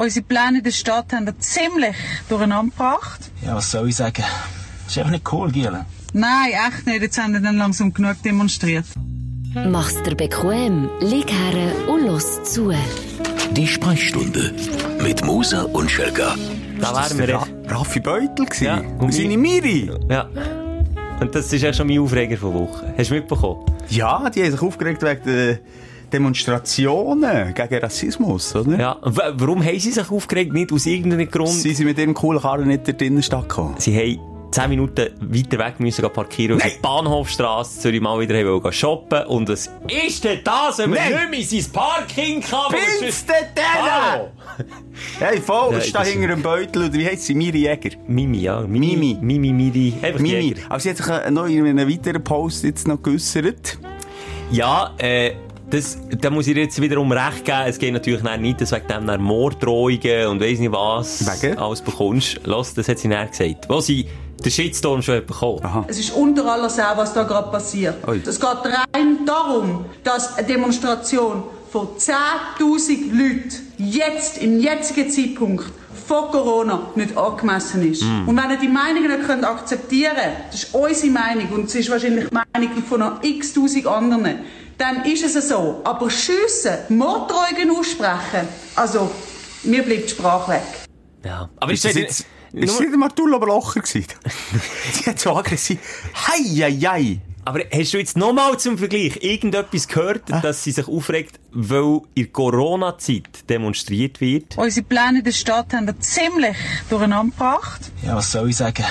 Unsere Pläne in der Stadt haben wir ziemlich durcheinander gebracht. Ja, was soll ich sagen? ist einfach nicht cool, Gielen. Nein, echt nicht. Jetzt haben wir dann langsam genug demonstriert. Mach's dir bequem, lieg her und los zu. Die Sprechstunde mit Musa und Schelga. Da wären wir Ra Raffi Beutel gewesen. Ja, und und seine Miri. Ja. Und das ist ja schon mein Aufreger von Woche. Hast du mitbekommen? Ja, die haben sich aufgeregt wegen der Demonstrationen gegen Rassismus, oder? Ja. Wa- warum haben sie sich aufgeregt? Nicht aus irgendeinem Grund. Sie sind mit ihrem coolen Karren nicht in die Innenstadt gekommen. Sie haben 10 Minuten weiter weg müssen parkieren auf der Bahnhofstrasse Zürich mal wieder wollen shoppen und es ist denn das, wenn man Nein. nicht mehr in sein Parking kann? Bin's denn Hallo? Hey, voll, ich stehe hinter einem Beutel und wie heisst sie? Miri Jäger. Mimi, ja. Mimi. Mimi, Miri. Einfach die Mimi. Jäger. Aber sie hat sich äh, noch in einem weiteren Post jetzt noch geäussert. Ja, äh, das, da muss ich jetzt wiederum recht geben. Es geht natürlich nicht, dass wegen dem dann Morddrohungen und weiss nicht was Wegen? alles bekommst. Los, das hat sie dann gesagt. Wo sie den Shitstorm schon bekommen. Aha. Es ist unter aller Sau, was da gerade passiert. Es geht rein darum, dass eine Demonstration von 10.000 Leuten jetzt, im jetzigen Zeitpunkt, vor Corona nicht angemessen ist. Und wenn ihr die Meinungen nicht könnt akzeptieren könnt, das ist unsere Meinung und es ist wahrscheinlich die Meinung von noch x-tausend anderen, dann ist es so. Aber schiessen, Morddrohungen aussprechen, also, mir bleibt die Sprache weg. Ja. Aber Ist ich das sage- jetzt, ist das nicht einmal Tull aber Locher gewesen? sie hat so aggressiv. Hei, hei, hei. Aber hast du jetzt nochmal zum Vergleich irgendetwas gehört, dass sie sich aufregt, weil in Corona-Zeit demonstriert wird? Unsere Pläne in der Stadt haben wir ziemlich durcheinander gebracht. Ja, was soll ich sagen?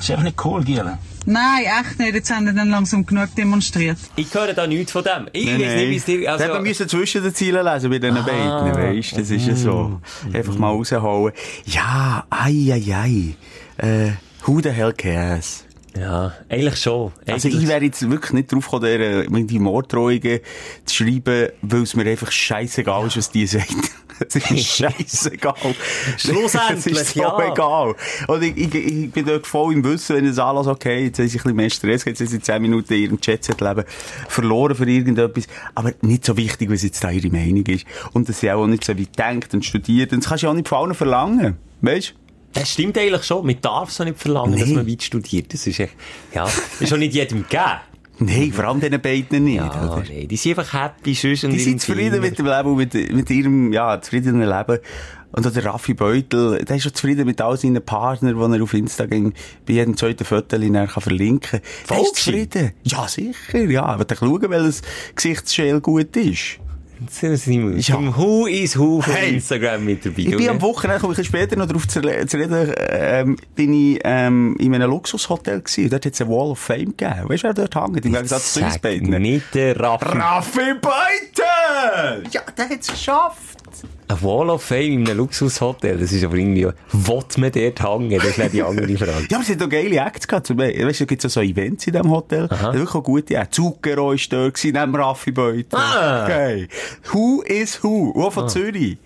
ist einfach nicht cool, Gielen. Nein, echt nicht. Jetzt haben wir dann langsam genug demonstriert. Ich höre da nichts von dem. Ich Nein, weiß nicht, wie es dir... Also, müssen zwischen den Zielen lesen bei diesen beiden, weisst Das ist ja so. Einfach mal raushauen. Ja, ei, ei, ei. Äh, who the hell cares? ja, eigentlich schon. Also Eigentlich- ich wäre jetzt wirklich nicht drauf gekommen, der, äh, die Morddrohungen zu schreiben, weil es mir einfach scheißegal ist, was die sagen. Es ist scheißegal. Schlussendlich, es ist so ja. egal. Und ich, ich, ich bin dort voll im Wissen, wenn es alles okay, jetzt haben sie ein bisschen mehr Stress, jetzt haben sie 10 Minuten in ihrem Jet-Set-Leben verloren für irgendetwas. Aber nicht so wichtig, was jetzt da ihre Meinung ist. Und dass sie auch nicht so weit denkt und studiert. Und das kannst du ja auch nicht von allen verlangen. Weißt du? Das stimmt eigentlich schon. Man darf so nicht verlangen, dass Nee. man weit studiert. Das ist echt, ja, ist schon nicht jedem gegeben. Nein, vor allem diesen beiden nicht. Ja, nee, die sind einfach happy, sonst Die sind zufrieden mit dem Leben mit, mit ihrem, ja, zufriedenen Leben. Und auch der Raffi Beutel, der ist schon zufrieden mit all seinen Partnern, die er auf Instagram bei jedem zweiten Foto kann verlinken kann. Voll zufrieden. Ja, sicher, ja. Aber dann schauen, welches Gesichtsschäl gut ist. Im Ja. Who is Who von Hey. Instagram mit dabei. Ich bin am Wochenende, komme ich später noch darauf zu, re- zu reden, ähm, bin ich ähm, in einem Luxushotel gewesen. Und dort hat es eine Wall of Fame gegeben. Weißt du, wer dort hängt? Im Gegensatz zu uns beiden. nicht der Raffi. Raffi Beutel! Ja, der hat es geschafft. Ein Wall of Fame in einem Luxushotel, das ist aber irgendwie, will man dort hängen? Das ist nicht die andere Frage. Ja, aber es hat auch geile Acts gehabt. Zum Beispiel, weißt du, da gibt's auch so Events in diesem Hotel. Da hat wirklich auch gute Acts. Zucchero war dort, gewesen, neben Raffi Beutel. Ah. Okay. Who is who? Auch von Zürich.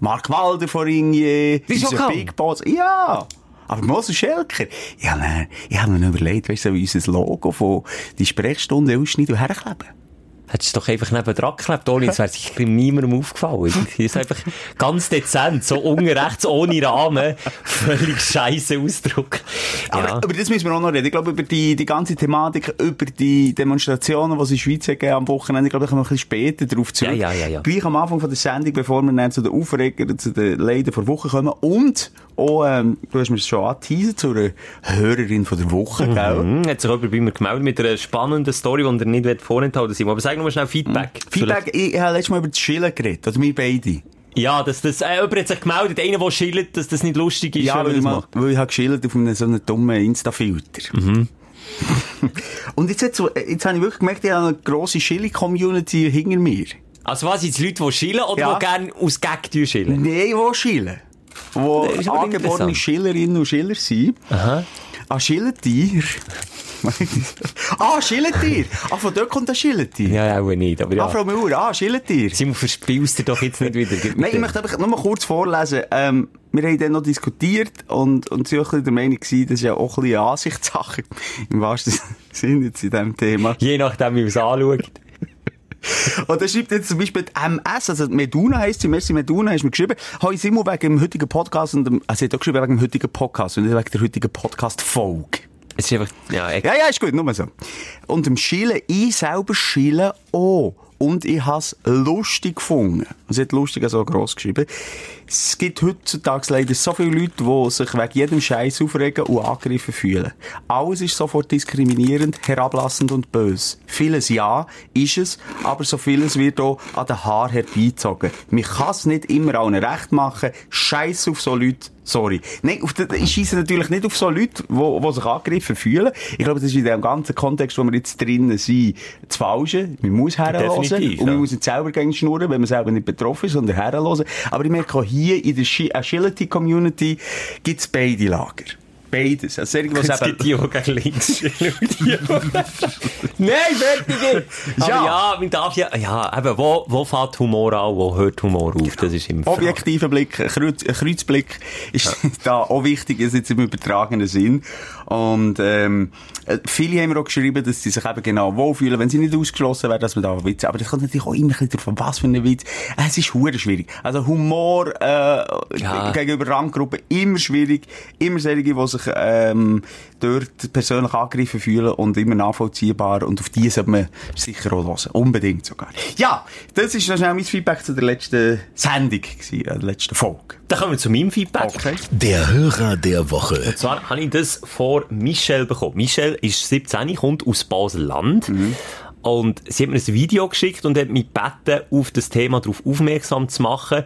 Mark Walder von Ringier. Die ist Big Boss. Ja. Aber Moses Schelker. Ich habe mir, ich hab mir überlegt, weißt du, wie unser Logo von die Sprechstunde ausschneiden und herkleben. Hättest du doch einfach neben dran geklebt, ohne, es wäre sicher niemandem aufgefallen. Irgendwie ist einfach ganz dezent, so unten rechts, ohne Rahmen, völlig scheisse Ausdruck. Aber, Ja. aber das müssen wir auch noch reden. Ich glaube, über die, die ganze Thematik, über die Demonstrationen, die es in der Schweiz gegeben am Wochenende, ich glaube, da kommen wir ein bisschen später drauf zurück. Ja, ja, ja, ja. Gleich am Anfang von der Sendung, bevor wir dann zu den Aufregern, zu den Leiden vor Woche kommen. Und auch, ähm, du hast mir schon angeteasert, zu einer Hörerin von der Woche, gell? Hm, hat sich jemand bei mir gemeldet mit einer spannenden Story, die er nicht vorenthalten will. Aber noch mal schnell Feedback. Feedback, ich, ich habe letztes Mal über das Chillen geredet, oder wir beide. Ja, dass das, äh, jemand hat sich gemeldet, einer, der schillt, dass das nicht lustig ist, Ja, weil ich, mal, weil ich habe geschildert auf einem so einem dummen Insta-Filter. Mhm. Und jetzt, jetzt, jetzt habe ich wirklich gemerkt, ich habe eine grosse Chili-Community hinter mir. Also was, sind es Leute, die schillen oder Ja. die gerne aus Gag schillen? Nein, wo Schillen. Aber angeborene. Schillerinnen und Schiller sind. Aha. Ah, Schilletier. Ah, Schilletier. Ah, von dort kommt das Schilletier. Ja, auch nicht, aber ja. Ah, Frau Müller, ah, Schilletier. Simon, verspielst du doch jetzt nicht wieder. Nein, ich möchte einfach nur mal kurz vorlesen. Ähm, wir haben dann noch diskutiert und, und ein bisschen der Meinung gewesen, das ist ja auch ein bisschen eine Ansichtssache. Im wahrsten Sinne jetzt in diesem Thema. Je nachdem, wie man es anschaut. Und er schreibt jetzt zum Beispiel die MS, also Meduna heisst sie, Merci Meduna, hast mir geschrieben, ich Simon wegen dem heutigen Podcast und dem, also er hat auch geschrieben wegen dem heutigen Podcast und nicht wegen der heutigen Podcast-Folge. Es ist einfach, ja, Ja, ja, ist gut, nur so. Und im Schillen, ich selber schille auch. Und ich has lustig gefunden. Und sie hat lustig so gross geschrieben. Es gibt heutzutage leider so viele Leute, die sich wegen jedem Scheiß aufregen und angegriffen fühlen. Alles ist sofort diskriminierend, herablassend und böse. Vieles ja, ist es, aber so vieles wird auch an den Haar herbeizogen. Man kann es nicht immer allen recht machen. Scheiß auf so Leute. Sorry. Nein, auf den, ich scheisse natürlich nicht auf so Leute, die, die sich angegriffen fühlen. Ich glaube, das ist in dem ganzen Kontext, wo wir jetzt drinnen sind, das Falsche. Man muss herhören. Und man ja. muss nicht selber gegen schnurren, wenn man selber nicht betroffen ist, sondern herhören. Aber ich merke auch hier in der Shi- Agility-Community gibt es beide Lager. Beides. Also, Es gibt die, die gegen links Nein, fertig! Aber Ja. ja, man darf ja, ja, eben, wo, wo fängt Humor an, wo hört Humor auf? Das ist immer. Objektiver Blick, Kreuz, Kreuzblick ist da auch wichtig, ist jetzt im übertragenen Sinn. Und, ähm, äh, viele haben mir auch geschrieben, dass sie sich eben genau wohlfühlen, wenn sie nicht ausgeschlossen werden, dass man da Witze, aber das kommt natürlich auch immer ein bisschen davon, was für ein Witz. Es ist hure schwierig. Also Humor, äh, Ja. gegenüber Randgruppen immer schwierig. Immer solche, die sich, ähm, dort persönlich angegriffen fühlen und immer nachvollziehbar. Und auf die sollte man sicher auch hören. Unbedingt sogar. Ja, das ist schnell mein Feedback zu der letzten Sendung gewesen, äh, der letzten Folge. Dann kommen wir zu meinem Feedback. Der Hörer der Woche. Und zwar habe ich das vor Michelle bekommen. Michelle ist 17, kommt aus Basel-Land. Und sie hat mir ein Video geschickt und hat mich gebeten, auf das Thema darauf aufmerksam zu machen.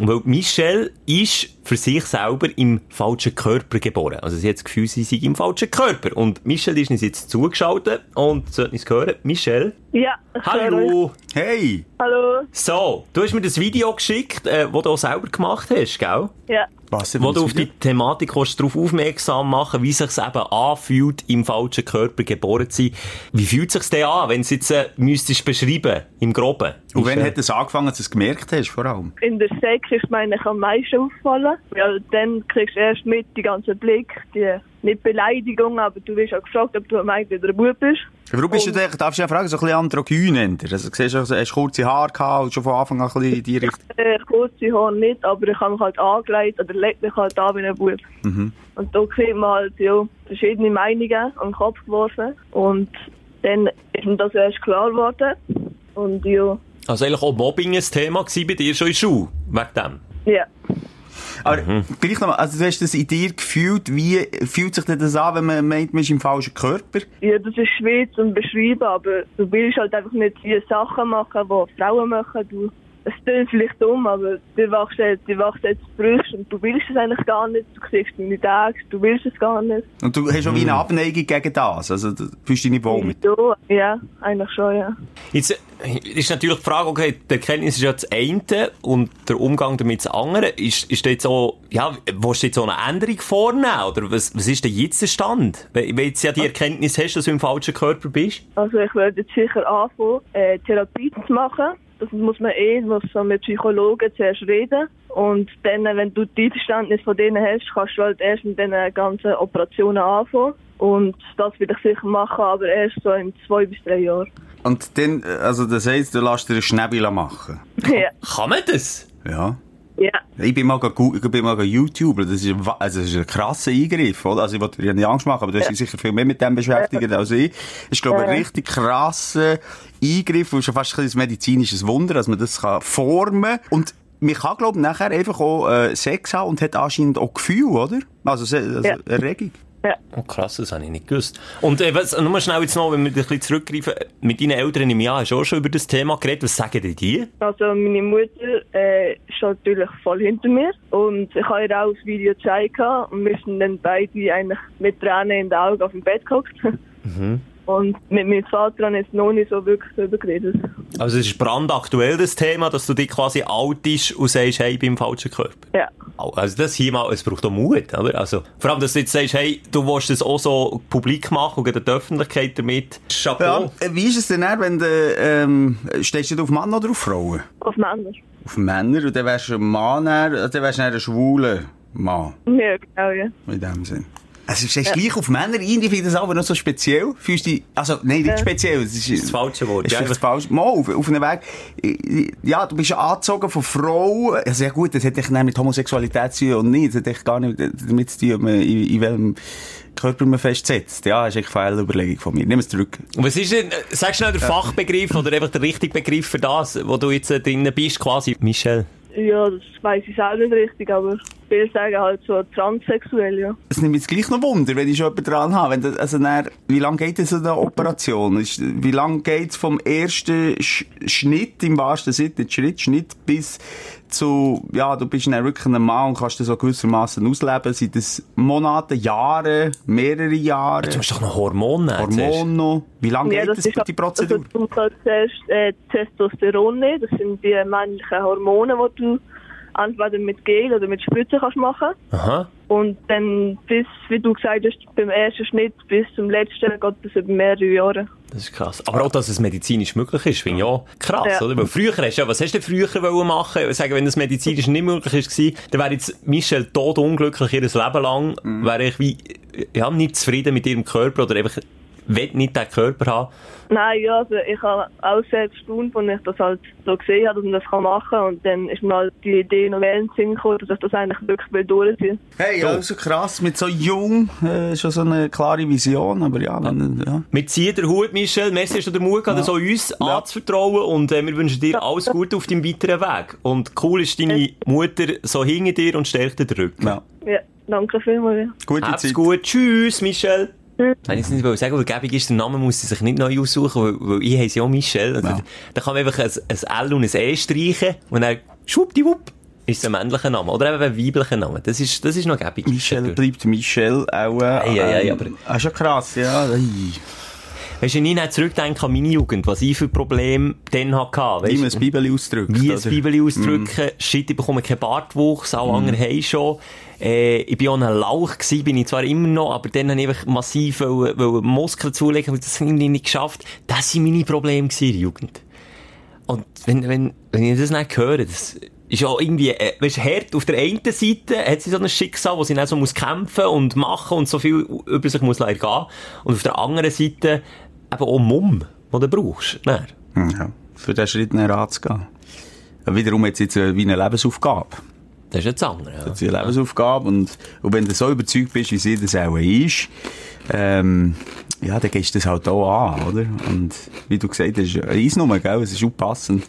Weil Michelle ist für sich selber im falschen Körper geboren. Also sie hat das Gefühl, sie sei im falschen Körper. Und Michelle ist uns jetzt zugeschaltet und sollte uns hören. Michelle, Ja, hallo! Hey! Hallo. So, du hast mir das Video geschickt, äh, das du auch selber gemacht hast, gell? Ja. Was Wo du auf die? Thematik willst, darauf aufmerksam machen, wie sich's eben anfühlt, im falschen Körper geboren zu sein. Wie fühlt sich's denn an, wenn du es jetzt äh, müsstest beschreiben, im Groben? Und wann äh, hat es angefangen, dass du es gemerkt hast, vor allem? In der Sek ist mir eigentlich am meisten auffallen. Weil dann kriegst du erst mit die ganzen Blick, die, nicht Beleidigung, aber du wirst auch gefragt, ob du am Ende der Bub bist. Warum bist du denn, darfst du ja fragen, so ein bisschen androgyn hinter? Also, du siehst, also, hast du kurze Haare gehabt und schon von Anfang an ein bisschen in die Richtung. Äh, kurze Haare nicht, aber ich habe mich halt angelegt oder leg mich halt an wie ein Bub. Und da kriegt man halt, ja, verschiedene Meinungen an den Kopf geworfen. Und dann ist mir das erst klar geworden. Und ja, Also eigentlich auch Mobbing ein Thema gewesen bei dir schon in der Schule, wegen dem. ja. Aber gleich nochmal, also du hast das in dir gefühlt, wie fühlt sich denn das an, wenn man meint, man ist im falschen Körper? Ja, das ist schwer zu beschreiben, aber du willst halt einfach nicht die Sachen machen, die Frauen machen. Du, es klingt vielleicht dumm, aber du wachst jetzt, du wachst jetzt frisch und du willst es eigentlich gar nicht. Du siehst deine Tage, du willst es gar nicht. Und du hast auch wie eine Abneigung gegen das, also du fühlst dich nicht wohl mit. Ja, eigentlich schon, ja. Jetzt äh, ist natürlich die Frage, okay, die Erkenntnis ist ja das eine und der Umgang damit das andere. Ist, ist jetzt auch, ja, willst du jetzt auch eine Änderung vornehmen? Oder was, was ist denn jetzt der Stand? Wenn du jetzt ja die Erkenntnis hast, dass du im falschen Körper bist? Also ich werde jetzt sicher anfangen, äh, Therapie zu machen. Das muss man eh, muss so mit Psychologen zuerst reden. Und dann, wenn du die Verständnis von denen hast, kannst du halt erst mit den ganzen Operationen anfangen. Und das will ich sicher machen, aber erst so in zwei bis drei Jahren. Und dann, äh, also das heisst, du lässt dir einen Schnäbel machen. ja. Kann man das? Ja. Ja. Ich bin mal, ich bin mal YouTuber, das ist, ein also das ist ein krasser Eingriff, oder? Also ich wollte dir nicht Angst machen, aber du hast dich sicher viel mehr mit dem beschäftigt als ich. Das ist, glaube ich, ein richtig krasser Eingriff, und schon fast ein medizinisches Wunder, dass man das kann formen kann. Und man kann, glaube ich, nachher einfach auch äh, Sex haben und hat anscheinend auch Gefühl, oder? Also, also Ja. Erregung. Ja. Oh, krass, das habe ich nicht gewusst. Und äh, was, nur schnell jetzt noch, wenn wir ein bisschen zurückgreifen, mit deinen Eltern im Jahr hast du auch schon über das Thema geredet. Was sagen denn die? Also meine Mutter äh, ist natürlich voll hinter mir und ich habe ihr auch das Video gezeigt und wir sind dann beide eigentlich mit Tränen in den Augen auf dem Bett gehockt. Und mit meinem Vater habe ich jetzt noch nicht so wirklich darüber geredet. Also es ist brandaktuell das Thema, dass du dich quasi outest und sagst, hey, ich bin im falschen Körper. Ja. Also das hier mal, es braucht auch Mut, oder? Also, vor allem, dass du jetzt sagst, hey, du willst das auch so publik machen und gegen die Öffentlichkeit damit. Chapeau. Ja. Wie ist es denn dann, wenn du, ähm, stehst du auf Mann oder auf Frauen? Auf Männer. Auf Männer, und dann wärst du ein Mann, dann, wärst du ein schwuler Mann. Ja, genau, ja. In dem Sinn. Also, du stehst gleich auf Männer ein, ich finde das aber noch so speziell. Fühlst du dich, also, nein, nicht speziell. Das ist, Das falsche Wort. Das ist Ja, das falsche. Mal, auf, auf einem Weg. Ja, du bist ja angezogen von Frauen. Also, ja gut, das dich nicht mit Homosexualität zu tun und nicht. Das hat dich gar nicht damit zu tun, in, in welchem Körper man festsetzt. Ja, das ist echt eine Überlegung von mir. Nimm es zurück. Und was ist denn, äh, sag schnell den Fachbegriff oder einfach der richtige Begriff für das, wo du jetzt äh, drin bist, quasi, Michel? Ja, das weiss ich selber nicht richtig, aber viele sagen halt so transsexuell, ja. Es nimmt mich jetzt gleich noch Wunder, wenn ich schon jemanden dran habe. Wenn das, also dann, wie lange geht es so eine Operation? Ist, wie lange geht es vom ersten Sch Schnitt, im wahrsten Sinne, Schritt, Schnitt, bis zu, ja, du bist dann wirklich ein Mann und kannst das so gewissermaßen ausleben. Sind das Monate, Jahre, mehrere Jahre? Du musst doch noch Hormone. Hormone noch? Wie lange geht das, halt- die Prozedur? Also, du musst halt zuerst äh, Testosteron nehmen, das sind die männlichen Hormone, die du entweder mit Gel oder mit Spritzen kannst machen. Aha. Und dann bis, wie du gesagt hast, beim ersten Schnitt bis zum letzten geht das über mehrere Jahre. Das ist krass. Aber auch, dass es medizinisch möglich ist, finde ich ja krass, Ja. oder? Weil früher hast du ja, was hast du denn früher wollen machen? Sage, wenn das medizinisch nicht möglich ist, gewesen, dann wäre jetzt Michelle tot unglücklich ihr Leben lang, wäre ich wie, ja, nicht zufrieden mit ihrem Körper oder einfach, will nicht den Körper haben. Nein, ja, also ich habe auch sehr gestaunt, als ich das halt so gesehen habe, dass man das kann machen kann. Und dann ist mir halt die Idee noch mehr in den Sinn gekommen, dass ich das eigentlich wirklich will durchziehen Hey, also krass, mit so jung, äh, schon so eine klare Vision, aber ja, dann, ja. Wir ziehen den Hut, Michel. Merci, hast du den Mut gehabt, auch uns anzuvertrauen. Und äh, wir wünschen dir alles Gute auf deinem weiteren Weg. Und cool ist deine Mutter so hinter dir und stärkt dir den Rücken. ja. Ja, danke vielmals. Gute Hab's Zeit. gut. Tschüss, Michel. Wenn ich jetzt nicht sagen weil gäbig ist, der Name muss sie sich nicht neu aussuchen, weil, weil ich heiße ja Michel. Also, Ja. Da kann man einfach ein, ein L und ein E streichen und dann schwuppdiwupp ist es ein männlicher Name. Oder eben ein weiblicher Name. Das ist, das ist noch gäbig. Michel bleibt Michel auch. Äh, Ei, ei, ei, ähm, aber- Ah, schon krass, ja. Ei. Weißt du, wenn ich zurückdenke an meine Jugend, was ich für Probleme dann hatte, Wie man das Bibeli ausdrückt. wie ein oder? Bibeli ausdrücken, shit, ich bekomme keinen Bartwuchs, alle anderen haben schon. Äh, ich bin auch ein Lauch gewesen, bin ich zwar immer noch, aber dann habe ich massiv wollen, wollen Muskeln zulegen, aber das ich nicht geschafft. Das waren meine Probleme gewesen in der Jugend. Und wenn, wenn, wenn ich das nicht höre, das ist auch irgendwie, äh, weißt, hart. Auf der einen Seite hat sie so ein Schicksal, wo sie dann so muss kämpfen und machen und so viel über sich muss leider gehen. Und auf der anderen Seite eben auch Mumm, den du brauchst. Dann. Hm, Ja, für diesen Schritt näher anzugehen. Wiederum es jetzt äh, wie eine Lebensaufgabe. Das ist jetzt andere. Ja. Das ist eine Lebensaufgabe. Und, und wenn du so überzeugt bist, wie sie das auch ist, ähm, ja, dann gehst du das halt auch an, oder? Und wie du gesagt hast, eine Eisnummer, gell? Es ist unpassend.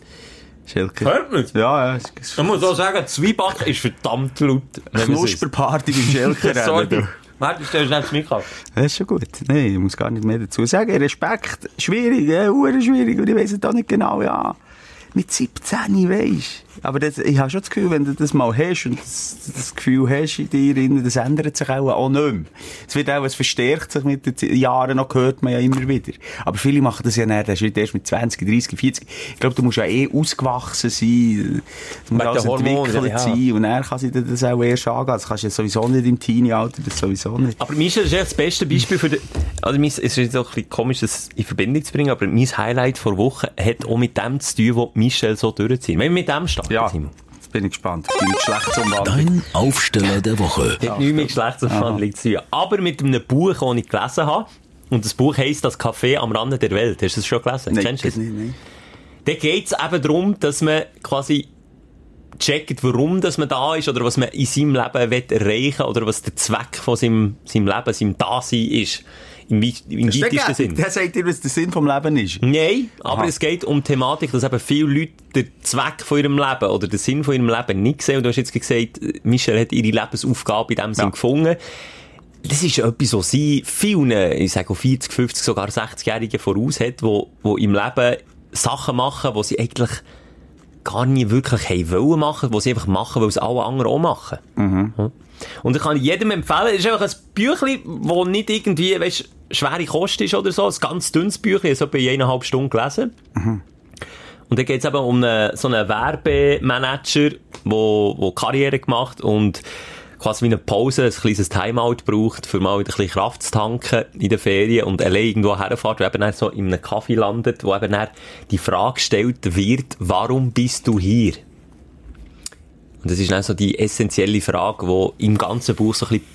Schelke. Hört man's? Ja, ja. Es ist Ich muss auch sagen, Zwieback ist verdammt laut. man. Knusperparty beim Schelke Sorry. Warte, stellst du nicht mir auf. Das ist schon gut. Nein, ich muss gar nicht mehr dazu sagen. Respekt. Schwierig, ja, schwierig. Und ich weiss es auch nicht genau, ja. Mit 17, weisst Aber das, ich habe schon das Gefühl, wenn du das mal hast und das, das Gefühl hast in dir, drin, das ändert sich auch, auch nicht mehr. Es wird auch, es verstärkt sich mit den Jahren noch, hört man ja immer wieder. Aber viele machen das ja nicht, der Schritt erst mit 20, 30, 40. Ich glaube, du musst ja eh ausgewachsen sein. Du musst alles entwickelt ja. sein. Und dann kann sich das auch erst angehen. Das kannst du ja sowieso nicht im Teenie-Alter, das sowieso nicht. Aber Michel ist echt das beste Beispiel für den, also mein, es ist jetzt auch ein bisschen komisch, das in Verbindung zu bringen, aber mein Highlight vor Woche hat auch mit dem zu tun, wo Michel so durchzieht. Wenn wir mit dem starten, Ja, Simon. jetzt bin ich gespannt. Deine Geschlechtsumwandlung. Dein Aufsteller der Woche. Hat nichts mit Geschlechtsumwandlung zu tun. Aber mit einem Buch, das ich gelesen habe. Und das Buch heisst «Das Café am Rande der Welt». Hast du das schon gelesen? Nein, Kennst du das nicht, nein. Da geht es eben darum, dass man quasi checkt, warum dass man da ist oder was man in seinem Leben will erreichen oder was der Zweck von seinem, seinem Leben, seinem Dasein ist. Im, ist der, Sinn. der sagt dir, was der Sinn vom Leben ist. Nein, aber Aha. es geht um die Thematik, dass eben viele Leute den Zweck von ihrem Leben oder den Sinn von ihrem Leben nicht sehen. Und du hast jetzt gesagt, Michelle hat ihre Lebensaufgabe in dem Sinn Ja. gefunden. Das ist etwas, was sie vielen, ich sage auch 40, 50, sogar 60-Jährigen voraus hat, wo, wo im Leben Sachen machen, die sie eigentlich gar nie wirklich haben wollen machen, die sie einfach machen, weil es alle anderen auch machen. Ja. Und ich kann jedem empfehlen, es ist einfach ein Büchlein, das nicht irgendwie, weißt, schwere Kost ist oder so, ein ganz dünnes Büchlein, ich habe in eineinhalb Stunden gelesen. Und dann geht es eben um einen, so einen Werbemanager, wo, wo Karriere gemacht und quasi wie eine Pause, ein kleines Timeout braucht, für mal wieder ein bisschen Kraft zu tanken in den Ferien und allein irgendwo herfährt, wo eben dann so in einem Kaffee landet, wo eben dann die Frage gestellt wird, warum bist du hier? Und das ist dann so die essentielle Frage, die im ganzen Buch so ein bisschen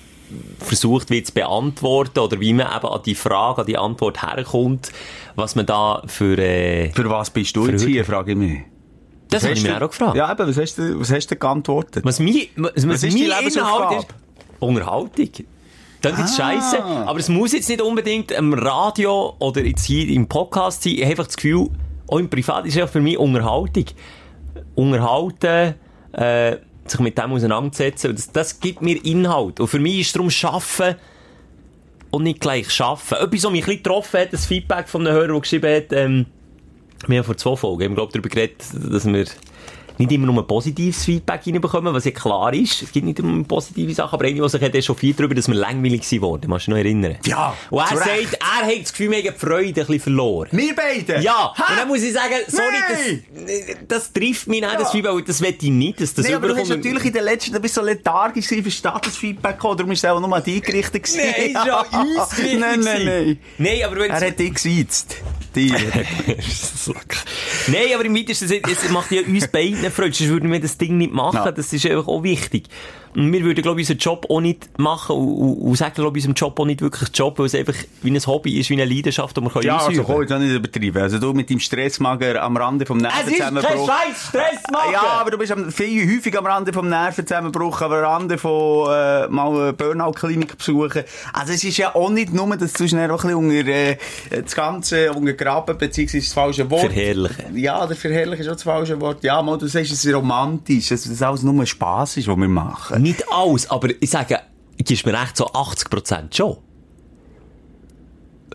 versucht wird zu beantworten oder wie man eben an die Frage, an die Antwort herkommt, was man da für... Äh, Für was bist du jetzt hier, frage ich mich. das habe ich du- auch gefragt. Ja, eben, was hast du, was hast du geantwortet? Was mein, was, was Was ist mein Inhalt ist, Unterhaltung. Das ist Ah. scheisse. Aber es muss jetzt nicht unbedingt am Radio oder jetzt hier im Podcast sein. Ich habe einfach das Gefühl, auch im Privat ist es für mich Unterhaltung. Unterhalten, äh, sich mit dem auseinandersetzen. Und Das, das gibt mir Inhalt. Und für mich ist darum Schaffen und nicht gleich Schaffen. Etwas, was mich ein getroffen hat, das Feedback von einem Hörer, der geschrieben hat, ähm, wir haben vor zwei Folgen, haben, glaube ich, darüber geredet, dass wir nicht immer nur positives Feedback reinbekommen, was ja klar ist. Es gibt nicht immer positive Sachen, aber einer, der sich hat echauffiert darüber, dass wir langweilig sind worden. Kannst du dich noch erinnern? Ja, Und er sagt, Recht. er hat das Gefühl, wir haben die Freude ein bisschen verloren. Wir beide? Ja, Ha? und dann muss ich sagen, sorry, das, das trifft mich nicht, das Feedback, das will ich nicht, dass das Nee, aber du hast überkommt. natürlich in den letzten, du bist so lethargisch gewesen, versteht das Feedback gekommen, darum ist es auch nur an dich gerichtet gewesen. Nein, ist ja uns gerichtet Nein, nein, nein. Nein, aber wenn Er hat dich gesiezt. Dir. Nein, aber im weitesten Sinne, es macht ja uns beiden Freude, sonst würden wir das Ding nicht machen, Ja. das ist einfach auch wichtig. Wir würden, glaube ich, unseren Job auch nicht machen und, und, und sagen, glaube ich, unserem Job auch nicht wirklich Job, weil es einfach wie ein Hobby ist, wie eine Leidenschaft, die man kann Ja, also ausüben komm, jetzt auch nicht übertreiben. Also du mit deinem Stressmager am Rande vom Es ist kein Nervenzusammenbruch. Scheiß Stress machen! Ja, aber du bist viel häufig am Rande vom Nervenzusammenbruch, am Rande von äh, mal eine Burnout-Klinik besuchen. Also es ist ja auch nicht nur, dass du schnell auch ein bisschen unter äh, das Ganze untergraben, beziehungsweise das falsche Wort. Verherrlichen. Ja, der Verherrlichen ist auch das falsche Wort. Ja, mal, du sagst, es ist romantisch, dass das alles nur Spass ist, was wir machen. Nicht alles, aber ich sage, ich gibst mir recht, so 80% schon.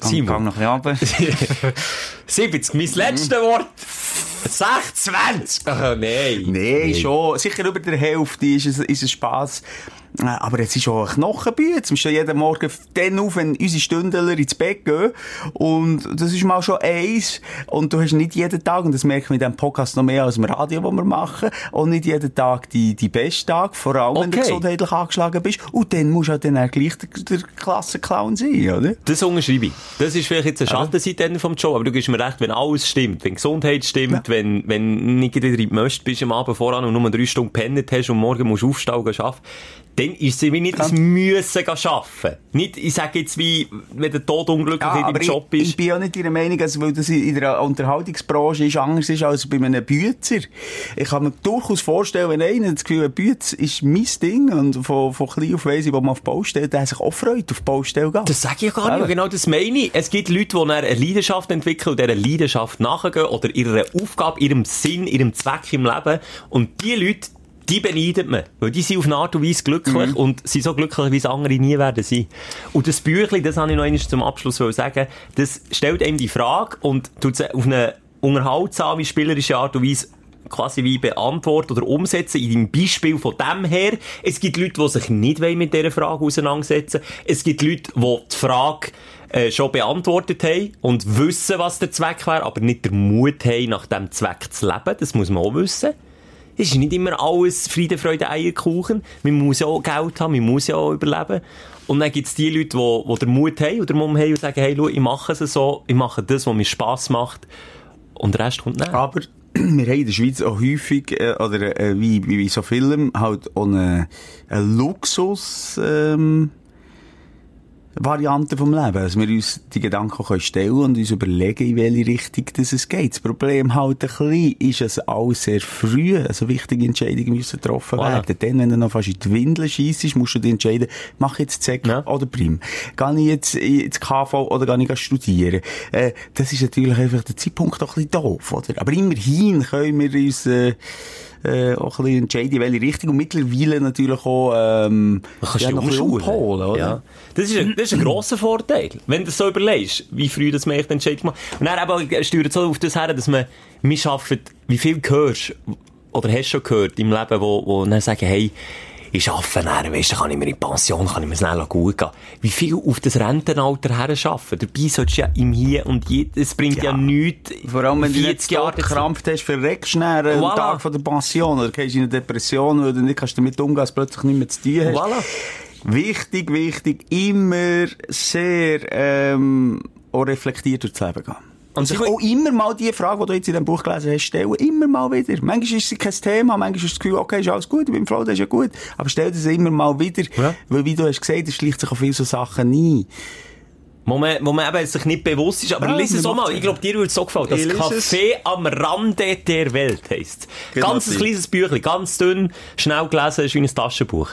Simon. noch ein bisschen runter. 70, mein letztes Wort. 26! Ach, nein. Nee, schon. Sicher über der Hälfte ist es, ist es Spass. Äh, Aber es ist auch ein Knochenbüte. Wir stehen jeden Morgen dann auf, wenn unsere Stündler ins Bett gehen. Und das ist mal schon eins. Und du hast nicht jeden Tag, und das merken wir in diesem Podcast noch mehr als im Radio, das wir machen, und nicht jeden Tag die, die besten Tage, vor allem wenn du Okay. gesundheitlich angeschlagen bist. Und dann musst du auch dann auch gleich der, der Klassenclown sein, oder? Das unterschreibe ich. Das ist vielleicht jetzt eine Schattenseite vom Job, aber du gibst mir recht, wenn alles stimmt, wenn Gesundheit stimmt, wenn, wenn nicht wieder in die Möst bist am Abend voran und nur drei Stunden gepennt hast und morgen musst du aufstehen und arbeiten, dann ist es wie nicht das Müssen arbeiten. Nicht, ich sage jetzt wie, wenn der Tod unglücklich in deinem ich, Job ich ist. bin auch nicht Ihrer Meinung, also, weil das in der Unterhaltungsbranche ist, anders ist als bei einem Bützer. Ich kann mir durchaus vorstellen, wenn einer das Gefühl hat, Bütz ist mein Ding und von, von klein auf weiss ich, wo man auf die Baustelle, der sich auch freut, auf die Baustelle gehen. Das sage ich ja gar nicht. Eben. Genau das meine ich. Es gibt Leute, die eine Leidenschaft entwickeln und dieser Leidenschaft nachgehen oder ihrer Aufgabe, ihrem Sinn, ihrem Zweck im Leben. Und die Leute, die beneidet man. Weil die sind auf eine Art und Weise glücklich Mhm. und sind so glücklich, wie es andere nie werden sein. Und das Büchlein, das habe ich noch einmal zum Abschluss sagen, das stellt einem die Frage und tut sie auf eine unterhaltsame, spielerische Art und Weise quasi wie beantworten oder umsetzen in dem Beispiel von dem her. Es gibt Leute, die sich nicht mit dieser Frage auseinandersetzen Es gibt Leute, die die Frage äh, schon beantwortet haben und wissen, was der Zweck wäre, aber nicht den Mut haben, nach dem Zweck zu leben. Das muss man auch wissen. Es ist nicht immer alles Friede, Freude, Eierkuchen. Man muss ja auch Geld haben, man muss ja auch überleben. Und dann gibt es die Leute, die, die den Mut haben oder Mumm haben und sagen, hey, schau, ich mache es so, ich mache das, was mir Spass macht. Und der Rest kommt nach. Aber wir haben in der Schweiz auch häufig, äh, oder äh, wie, wie, wie so Filmen, halt auch eine, eine Luxus, ähm, Variante vom Leben. Also wir uns die Gedanken können stellen und uns überlegen, in welche Richtung das es geht. Das Problem halt ein bisschen ist, dass alles sehr früh, also wichtige Entscheidungen müssen getroffen Voilà. werden. Dann, wenn du noch fast in die Windel schiessest, musst du dich entscheiden, mach ich jetzt Zeck Ja. oder Prim. Gehe ich jetzt ins KV oder gehe ich studieren? Äh, das ist natürlich einfach der Zeitpunkt auch ein bisschen doof, oder? Aber immerhin können wir uns, äh, äh, auch ein bisschen entscheiden, in welche Richtung. Und mittlerweile natürlich auch, ähm, Man kann ja, noch ein umpolen, oder? Ja. Das ist ein, das ist ein grosser Vorteil. Wenn du so überlegst, wie früh das man echt Entscheidung macht. Und dann eben steuert so auf das her, dass man, wir schaffen, wie viel hörst oder hast du schon gehört im Leben, wo, wo dann sagen, hey, ich arbeite dann, weisst du, kann ich mir in die Pension, kann ich mir schnell gut gehen. Wie viel auf das Rentenalter her arbeiten? Dabei solltest du ja im Hier und Jetzt, es bringt ja, Ja. nichts. Vor allem, wenn du 40 Jahre gekrampft hast, verreckst du dann am Voilà. Tag von der Pension oder gehst in eine Depression, weil du nicht kannst damit umgehen, dass du plötzlich nicht mehr zu tun hast. Voilà. Wichtig, wichtig, immer sehr ähm, auch reflektiert durchs Leben gehen. Und sich auch immer mal die Frage, die du jetzt in diesem Buch gelesen hast, stellen. Immer mal wieder. Manchmal ist sie kein Thema, manchmal ist das Gefühl, okay, ist alles gut, ich bin froh, das ist ja gut. Aber stell dir das immer mal wieder. Ja. Weil, wie du hast gesagt, es schlicht sich auf viele so Sachen ein. Wo man, wo man eben sich nicht bewusst ist. Aber Ja, lies es auch mal. Ich glaube, dir würde es so gefallen. Das lese Café am Rande der Welt heisst. Genau, Ganz ein die. kleines Büchlein, ganz dünn, schnell gelesen, ist wie ein Taschenbuch.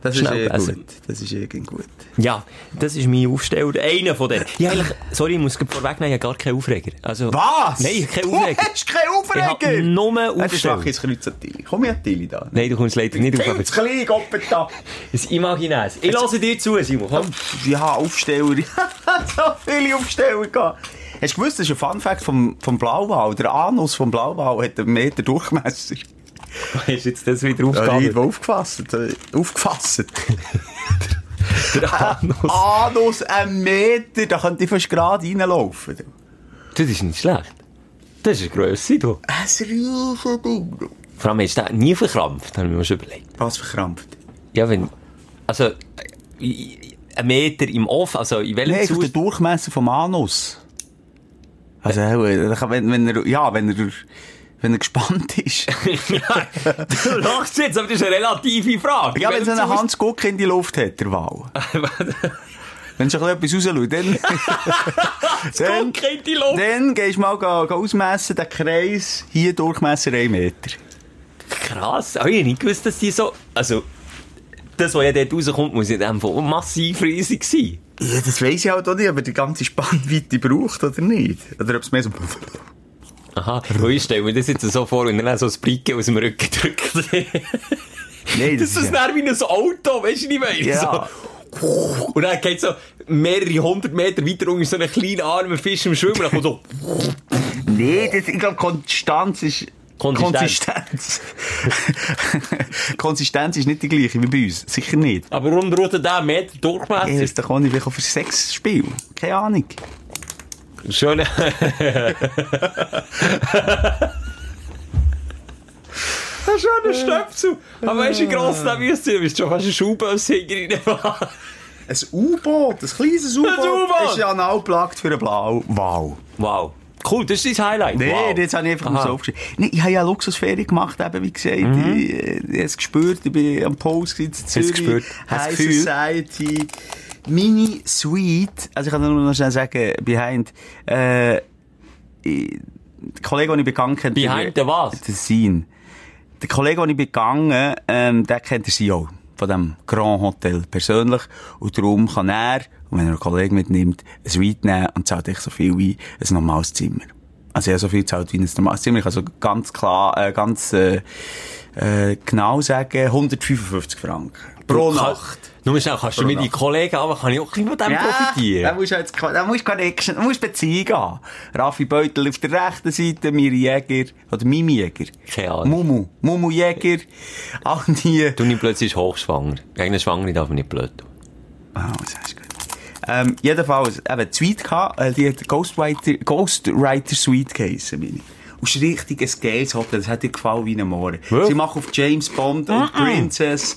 Das ist eh gut. Das ist eh gut. Ja, das ist mein Aufsteller. Einer von denen. Ja, eigentlich, sorry, ich muss vorwegnehmen, ich habe gar keinen Aufreger. Also, Was? Nein, keinen Du Aufreger. hast keinen Ich habe Aufreger! nur Ja, das Aufsteller. mache ich jetzt Kreuz an Tilly. Komm her, Tilly, da. Nein, du kommst leider nicht auf. Zu klein, Goppet da. Das Imaginäres. Ich lasse dir zu, Simon. Komm. Ja, Aufsteller. so viele Aufsteller gehabt. Hast du gewusst, das ist ein Funfact vom, vom Blauwal. Der Anus vom Blauwal hat einen Meter Durchmesser. Du jetzt das wieder Ja, aufgegangen? irgendwo aufgefasst. äh, Aufgefasst. Der Anus. Anus ein Meter, da könnte ich fast gerade reinlaufen. Das ist nicht schlecht. Das ist eine Grösse, du. Ein riesen Ding. Vor allem, du den nie verkrampft, habe ich mir schon überlegt. Was verkrampft? Ja, wenn, also, ein Meter im Off, also in welchem Nein, einfach der Zustand? Durchmesser vom Anus. Also, äh, wenn, wenn er, ja, wenn er, wenn er gespannt ist. ja, du lachst jetzt, aber das ist eine relative Frage. Ja, In wenn so einen Hans Guck in die Luft hat, der. Zustand- Wenn schon etwas rausschaut, dann, dann, Guck in die Luft. dann gehst du mal ga, ga ausmessen, den Kreis, hier Durchmesser 1 Meter. Krass. Oh, ich habe nicht gewusst, dass die so, also, das, was ja dort rauskommt, muss ja in dem Fall massiv riesig sein. Ja, das weiss ich halt auch nicht, ob er die ganze Spannweite braucht oder nicht. Oder ob es mehr so... Aha, und ich stelle mir das jetzt so vor, wenn er dann so das Bricke aus dem Rücken drückt. Nein, das ist dann wie ein Auto, weißt du, ich meine? Ja. So. Und dann geht so mehrere hundert Meter weiter unter so einen kleinen armen Fisch im Schwimmen, dann kommt so, Nee, das, ich glaube, Konstanz ist... Konsistenz. Konsistenz. Konsistenz ist nicht die gleiche wie bei uns. Sicher nicht. aber warum braucht er da Meter Ich Durchmesser? weiß doch auch nicht, vielleicht auf ein Sexspiel. Keine Ahnung. Schon. Das ist schon ein Stöpsel. Aber weißt du, wie gross der müsste? Du bist schon fast ein rein. Ein U-Boot, ein kleines U-Boot, ist ja genau plagt für einen Blau. Wow. Wow. Cool, das ist dein Highlight. Nee, wow. jetzt habe ich einfach mal so aufgeschrieben. Nee, ich habe ja eine Luxusferie gemacht, eben, wie gesagt. Mhm. Ich, äh, ich habe es gespürt, ich bin am Post in Zürich. gespürt? Hast High das Gefühl? Mini Suite. Also ich kann nur noch schnell sagen, behind, äh, ich- der Kollege, den ich begangen kennt. Behind the was? Der Scene. Der Kollege, den ich begangen, ähm, der kennt den CEO von dem Grand Hotel persönlich. Und darum kann er, und wenn er einen Kollegen mitnimmt, eine Suite nehmen und zahlt echt so viel wie ein normales Zimmer. Also ja, so viel zahlt wie ein normales Zimmer. Ich kann so ganz klar, äh, ganz, äh, äh, genau sagen, 155 Franken. Pro Nacht. Nur schnell, kannst du mit deinen. Kollegen, aber kann ich auch ein bisschen von dem Da profitieren? musst du jetzt, da musst du Connection, da musst Beziehung gehen. Raffi Beutel auf der rechten Seite, Miri Jäger, oder Mimi Jäger. Keine Ahnung. Mumu, Mumu Jäger. All die. Du nicht plötzlich hochschwanger. Eine Schwangere darf man nicht blöd tun. Ah, das ist gut. Ähm, jedenfalls, eben, Suite gehabt, äh, die hat Ghostwriter, Ghostwriter Suite geheissen, meine. Und es ist richtig ein geiles Hotel, das hat dir gefallen wie ein. Ja. Sie machen auf James Bond und Princess.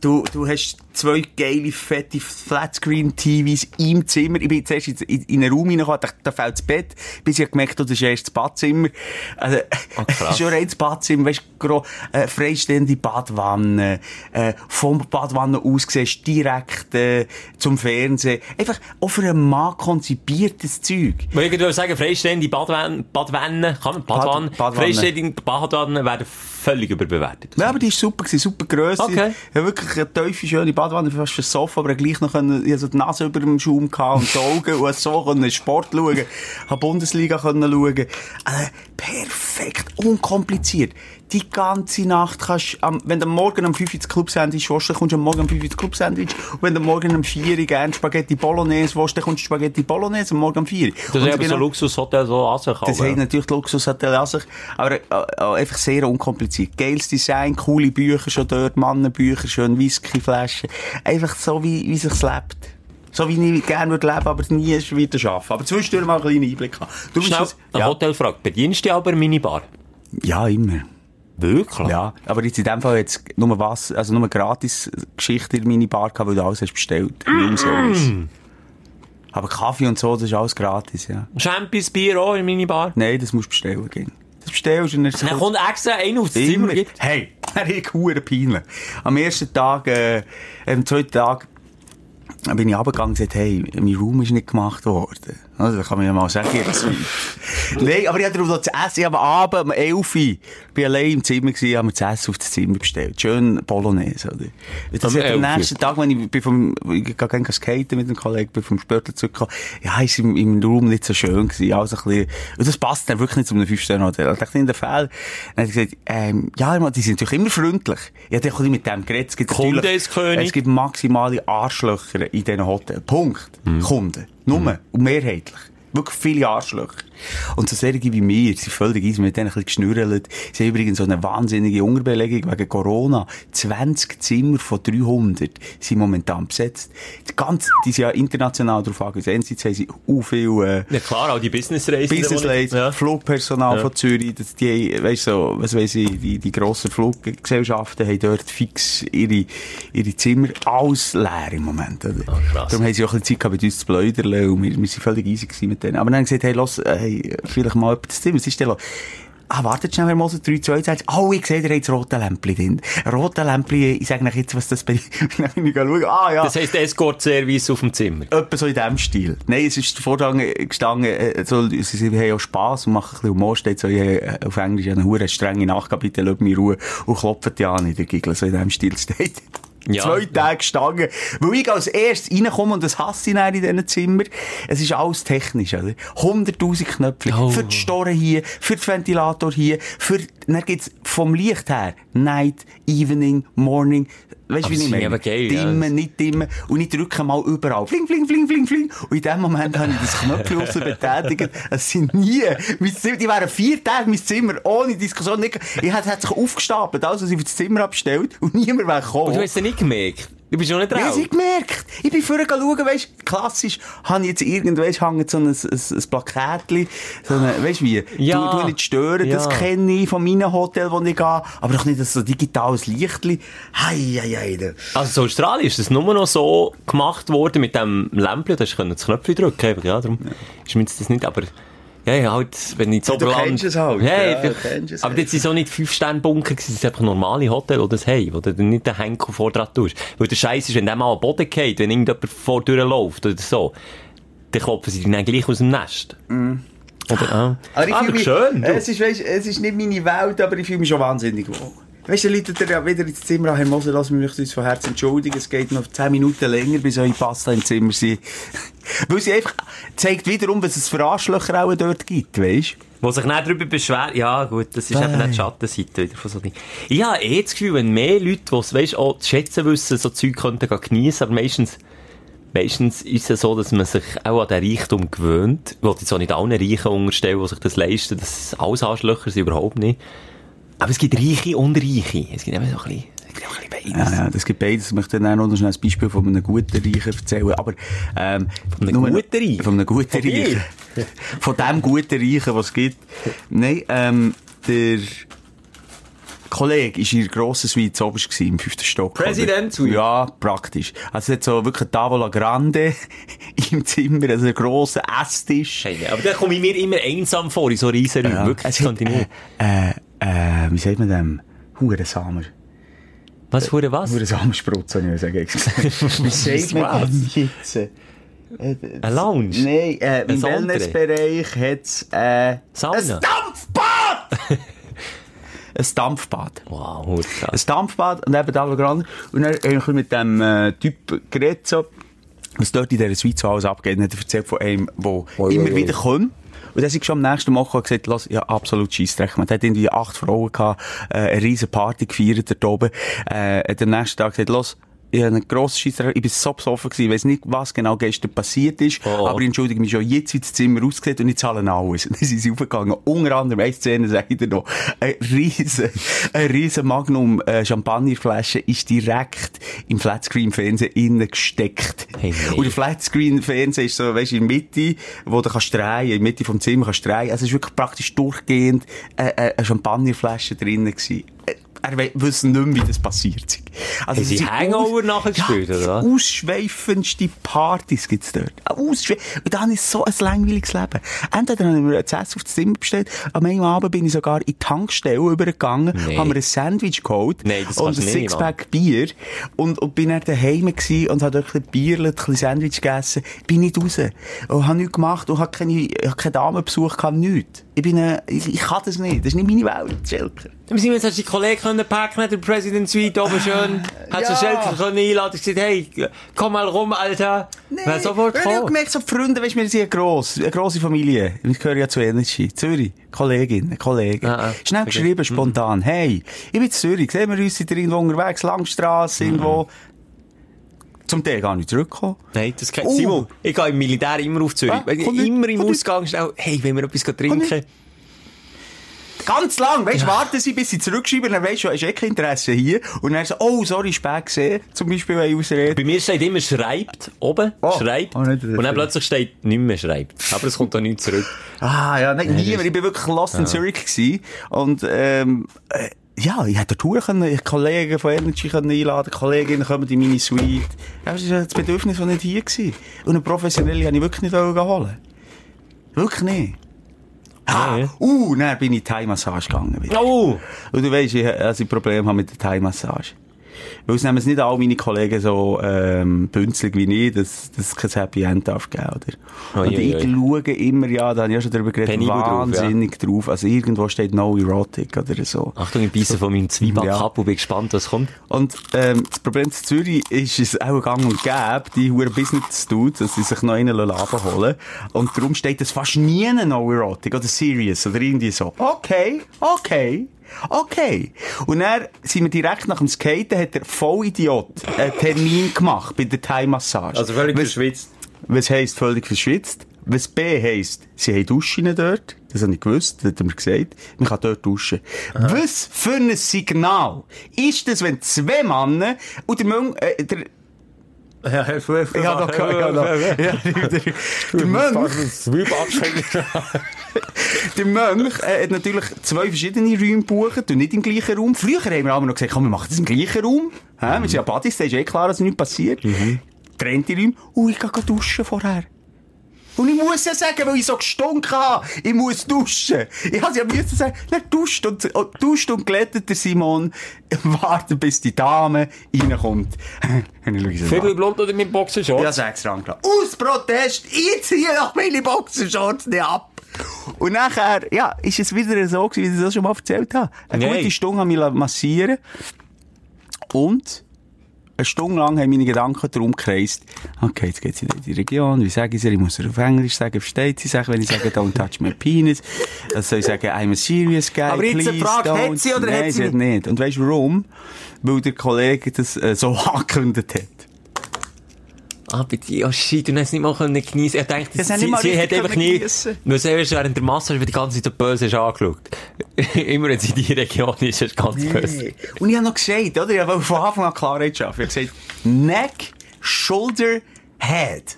Du, du hast zwei geile, fette Flatscreen-TVs im Zimmer. Ich bin zuerst in, in, in einen Raum reingekommen, da, da fällt das Bett, bis ich gemerkt habe, das ist erst das Badzimmer. Also, krass. schon rein das Badzimmer, weißt du, äh, freistehende Badwanne, äh, vom Badwanne aus du direkt äh, zum Fernsehen. Einfach auch für einen Mann konzipiertes Zeug. Ich würde sagen, freistehende Badwanne, Badwanne, kann man, Badwanne, Bad- Badwanne. freistehende Badwanne werden völlig überbewertet. Ja, aber die war super, gewesen, super Grösse. Okay. Ja, wirklich eine tiefe, schöne Badwanne, fast für das Sofa, aber gleich noch können, ich hatte so die Nase über dem Schaum gehabt und die Augen und so können Sport schauen, habe Bundesliga können schauen. Äh, perfekt, unkompliziert. Die ganze Nacht kannst, am, wenn du Morgen um 5 Uhr Club-Sandwich willst, dann kommst du am Morgen um 5 Uhr Club-Sandwich. Und wenn du Morgen um 4 Uhr gerne Spaghetti Bolognese willst, dann kommst du Spaghetti Bolognese am Morgen um 4 Uhr. Das Und ist eben genau- so Luxushotel so an sich. das haben natürlich Luxushotel an sich, aber äh, äh, einfach sehr unkompliziert. Geiles Design, coole Bücher schon dort, Mannenbücher, schön Whiskyflaschen. Einfach so, wie, wie sich's lebt. So wie ich gerne würde leben, aber nie wieder schaffen. Aber zwischendurch mal einen kleinen Einblick haben. Du bist Schnell, das- eine ja. Hotelfrage. Bedienst du aber Minibar? ja, immer. Wirklich? Ja, aber jetzt in dem Fall jetzt nur was, also nur gratis Geschichte in meine Bar gehabt, weil du alles hast bestellt. Room Service. Aber Kaffee und so, das ist alles gratis, ja. Champions Bier auch in meine Bar. Nein, das musst du bestellen, gehen. Das bestellst du und Dann kommt extra einer aufs Zimmer. Immer. Hey, er ist hure peinlich. Am ersten Tag, äh, am zweiten Tag, bin ich runtergegangen und gesagt, hey, mein Raum ist nicht gemacht worden. Also, da kann man ja mal sagen, jetzt. Nein, aber ich hatte darauf zu essen. Ich habe am Abend, um 11 Uhr, bin allein im Zimmer gewesen, haben wir zu essen auf das Zimmer bestellt. Schön Bolognese, oder? Das Am ist am 11 Uhr. nächsten Tag, wenn ich bin vom, ich gehe gerne skaten mit einem Kollegen, bin vom Spörtler zurückgekommen, ja, ist im, im Raum nicht so schön gewesen. Also ein bisschen, und das passt dann wirklich nicht zu einem 5-Sterne-Hotel. Ich dachte, in der Fall. Dann hat er gesagt, ähm, ja, die sind natürlich immer freundlich. Ich habe ein bisschen mit dem geredet. Es gibt Kunde ist König. Es gibt maximale Arschlöcher in diesen Hotels. Punkt. Kunden. Nur. Und mehrheitlich. Wirklich viele Arschlöcher. Und so solche wie mir, sind völlig easy, mit denen ein bisschen geschnürrelt. Sie haben übrigens so eine wahnsinnige Unterbelegung wegen Corona. 20 Zimmer von 300 sind momentan besetzt. Die ganze, die sind ja international darauf angewiesen. Einerseits haben sie auch viel, äh, Ja klar, auch die Businessreisen. Business Ladies, Ja. Flugpersonal Ja. von Zürich, das, die, weißt so, was weiss ich, die, die grossen Fluggesellschaften haben dort fix ihre, ihre Zimmer alles leer im Moment, oder? Krass. Darum haben sie auch ein bisschen Zeit gehabt, mit uns zu bläudern und wir, wir sind völlig easy mit denen. Aber dann haben sie gesagt, hey, los, hey, vielleicht mal jemand das Zimmer, denn los? Ah, wartet schnell, Herr Moser, 3, 2, 1. Oh, ich sehe, ihr habt das rote Lämpchen drin. Rote Lämpchen, ich sage euch jetzt, was das bedeutet. Dann bin ich schauen, ah, ja. Das heisst Escort-Service auf dem Zimmer. Etwa so in dem Stil. Nein, es ist vorher gestanden, äh, so, sie, sie haben auch Spass und machen ein bisschen Humor, steht so äh, auf Englisch eine hure strenge Nachkapitel, lasst mich in Ruhe und klopfen die an in der Giggle, so in dem Stil steht. Ja. Zwei Tage gestanden. Weil ich als erstes reinkomme und das hasse ich in diesen Zimmer. Es ist alles technisch, oder? 100.000 Knöpfe. Oh. Für die Storen hier, für den Ventilator hier, für, dann gibt's vom Licht her Night, Evening, Morning. Weißt du, wie ich ich meine? geil, ja. Dimmen, nicht dimmen. Und ich drücke mal überall. Fling, fling, fling, fling, fling. Und in dem Moment habe ich das Knöpfchen raus betätigt. Es sind nie, mein Zimmer, die wären vier Tage mein Zimmer ohne Diskussion nicht, ich hätte, hätte sich aufgestapelt, also sie für das Zimmer abgestellt und niemand wäre gekommen. Und du hast es nicht gemerkt. Du bist schon nicht Ja, drauf. ich gemerkt. Ich bin vorher schauen, weisst, klassisch, habe ich jetzt irgendwo, weisst, hängt so ein, ein, ein Plakatli, so eine, weisst wie, Ja. du, du nicht stören, das Ja. kenne ich von meinem Hotel, wo ich gehe, aber doch nicht so digitales Lichtli. Hei, hei, hei. Also in Australien ist das nur noch so gemacht worden mit dem Lämpchen, da hast du das Knöpfchen drücken ja, darum ist mir das nicht, aber ja, ja, halt, wenn ich Ja, du kennst es halt, Ja, ja, du kennst es aber halt. das sind so nicht fünf Sterne Bunker gewesen, das sind einfach normale Hotels, die das haben, wo du nicht den Henkel vor dran tust. Weil der Scheiß ist, wenn der mal am Boden geht, wenn irgendjemand vor läuft oder so, dann klopfen sie dann gleich aus dem Nest. Oder, ah. Aber ich Ah, mich, schön, du. es ist, weisst, es ist nicht meine Welt, aber ich fühle mich schon wahnsinnig wohl. Weißt du, Leute, der ja wieder ins Zimmer Herr Moser, lass mich uns von Herzen entschuldigen. Es geht noch 10 Minuten länger, bis eure Pasta im Zimmer sind. Weil sie einfach zeigt wiederum, was es für Arschlöcher auch dort gibt, weißt Wo sich nicht darüber beschweren, ja gut, das ist eben nicht die Schattenseite wieder von so Dingen. Ich habe eh das Gefühl, wenn mehr Leute, die es weißt, auch zu schätzen wissen, so Zeug könnten geniessen, aber meistens, meistens ist es so, dass man sich auch an den Reichtum gewöhnt. Ich will jetzt auch nicht allen Reichen unterstellen, die sich das leisten, das alles Arschlöcher sind überhaupt nicht. Aber es gibt Reiche und Reiche. Es gibt eben so ein bisschen, es ein beides. Ja, ja, das gibt beides. Ich möchte dann auch noch schnell ein Beispiel von einem guten Reichen erzählen. Aber, ähm, Von einem guten Reichen? Von einem guten Von? Reichen. Von dem guten Reichen, was es gibt. Nein, ähm, der Kollege war in der grossen Suite oberst im fünften Stock. President Suite? Ja, praktisch. Also es hat so wirklich eine Tavola Grande im Zimmer, also einen grossen Esstisch. Hey, aber dann komme ich mir immer einsam vor in so riesen Räumen. Wirklich, das es könnte ich nicht. Äh, wie sagt man dem? Hurensamer. Was, für was? Hurensamersprutz, soll ich sagen. wie sagt man dem jetzt? Ein Lounge? Nein, äh, im? Wellnessbereich hat es äh, ein Dampfbad! ein Dampfbad. Wow, hure Ein. Dampfbad und eben Tavola Grande. Und dann habe ich mit dem äh, Typ geredet, so, was dort in Suite so alles abgeht. Und er erzählt von einem, der immer wieder kommt. Und dann ist schon am nächsten Morgen gesagt, lass, ja, absolut Scheissdreck. Man hat irgendwie acht Frauen gehabt, äh, eine riesen Party gefeiert dort oben. Äh, hat am nächsten Tag gesagt, los, ich habe einen grossen Scheissdreck, ich bin so besoffen gewesen, ich weiss nicht, was genau gestern passiert ist, Oh. aber ich entschuldige mich schon jetzt, wie das Zimmer aussieht und ich zahle alles. Dann sind sie aufgegangen. Unter anderem, eine Szene ich dir noch, eine riesen, eine riesen Magnum Champagnerflasche ist direkt im Flatscreen-Fernsehen innen gesteckt. Hey. Und der Flatscreen-Fernseher ist so, weißt du, in der Mitte, wo du kannst drehen, in der Mitte vom Zimmer kannst drehen. Also es ist wirklich praktisch durchgehend äh, eine Champagnerflasche drinnen gewesen. Er we- wüsste nicht mehr, wie das passiert ist. Also, Haben Sie Hangover nachher gespielt, ja, oder? Ausschweifendste Partys gibt's dort. Ausschwe Und dann ist so ein langweiliges Leben. Entweder habe ich mir ein Essen auf das Zimmer bestellt, am einen Abend bin ich sogar in die Tankstelle übergegangen, Nee. habe mir ein Sandwich geholt Nee, und ein Sixpack Bier und, und bin dann daheim gewesen und habe dort ein bisschen Bier, ein bisschen Sandwich gegessen. Bin nicht raus. Und habe nichts gemacht und habe keine, keinen Damenbesuch gehabt, nichts. Ich bin, äh, ich, ich kann das nicht. Das ist nicht meine Welt, Schelker. Dann sind wir jetzt, hast du die Kollegen können packen, der President Suite oben schön, hat so ja. Schelker können einladen, gesagt, hey, komm mal rum, Alter. Wer sofort Ich habe gemerkt, so Freunde, weißt du, wir sind gross, eine grosse Familie. Ich gehöre ja zu Energy. Zürich. Kollegin, Kollege. Ah, ah. Schnell Okay. geschrieben, spontan. Hey, ich bin in Zürich. Sehen wir uns, irgendwo unterwegs? Langstrasse, irgendwo. Zum Teil gar nicht zurückgekommen. Nein, das kann, Oh. Simon, ich gehe im Militär immer auf Zürich. Ah, immer im. Ausgang schnell, hey, wenn wir etwas trinken. Ganz lang, weißt, warten sie, bis sie zurückschreiben, dann weisst du, hast eh kein Interesse hier. Und dann so, oh, sorry, spät gesehen. Zum Beispiel, wenn ich ausrede. Bei mir steht immer schreibt, oben, Oh. schreibt. Oh, nicht und dann plötzlich steht nicht mehr schreibt. Aber es kommt da nicht zurück. Ah, ja, nein, nie, aber ich bin wirklich lost in Zürich gewesen. Und, ähm, äh, ja, ich hätte Tour können, ich Kollegen von Energy können einladen, Kolleginnen kommen in meine Suite. Ja, Das war das Bedürfnis, das nicht hier war. Und eine professionelle habe ich wirklich nicht holen. Wirklich nicht. Ah, uh, dann bin ich Thai-Massage gegangen wieder. Oh! Und du weisst, ich, also ich Probleme habe mit der Thai-Massage. Weil es nehmen es nicht alle meine Kollegen so, ähm, bünzlig wie ich, dass, es kein Happy End darf geben, oder? Oi, Und ich oi. schaue immer, ja, da habe ich ja schon darüber geredet, Penibel drauf, wahnsinnig drauf, Also irgendwo steht No Erotic oder so. Achtung, ich beiße von meinem Zwieback Ja. ab und bin gespannt, was kommt. Und, ähm, das Problem in Zürich ist es auch gang und gäbe, die hure Business Dudes, dass sie sich noch einen Laden holen. Und darum steht es fast nie No Erotic oder Serious oder irgendwie so. Okay, okay. Okay. Und dann sind wir direkt nach dem Skaten, hat der Vollidiot einen Termin gemacht bei der Thai-Massage. Also völlig Was- verschwitzt. Was heisst völlig verschwitzt? Was B heisst, sie haben Duschen dort. Das habe ich gewusst, das hat er mir gesagt. Man kann dort duschen. Was für ein Signal ist das, wenn zwei Männer und der Mönch, äh, der, Ja, habe noch, ich habe noch, ja, der, der Mönch, der Mönch äh, hat natürlich zwei verschiedene Räume gebucht und nicht im gleichen Raum. Früher haben wir aber noch gesagt, komm, wir machen das im gleichen Raum. Hä? Wir sind ja Buddies, da ist eh klar, dass nichts passiert. Trennte Räume. Und ich gehe duschen vorher. Und ich muss ja sagen, weil ich so gestunken habe, ich muss duschen. Ich habe ja müssen sagen, dann duscht und, und, duscht und glättet der Simon, warten bis die Dame reinkommt. Viertel blond oder mit Boxershorts? Ja, sechs Rang. Aus Protest, ich ziehe meine Boxershorts nicht ab. Und nachher, ja, ist es wieder so gewesen, wie ich das schon mal erzählt habe. Eine Nein. gute Stunde habe ich mich massieren Und eine Stunde lang haben meine Gedanken darum gekreist, okay, jetzt geht sie in die Region, wie sage ich sie? Ich muss ihr auf Englisch sagen, versteht sie sich, wenn ich sage, don't touch my penis. Dann soll ich sagen, I'm a serious guy, Aber jetzt eine Frage, don't. hat sie oder Nein, hat sie hat nicht? Und weißt du warum? Weil der Kollege das äh, so angekündigt hat. Ah, bitte, oh shit, du es nicht mal können geniessen. Ich Das hat sie, mal sie hat einfach nie, nur selbst während der Massage die ganze Zeit so böse hast angeschaut. Immer wenn sie in die Region ist, ist ganz böse. Nee. Und ich habe noch gesagt, oder? Ich habe von Anfang an Klarheit schaffen. Ich habe gesagt, Neck, Shoulder, Head.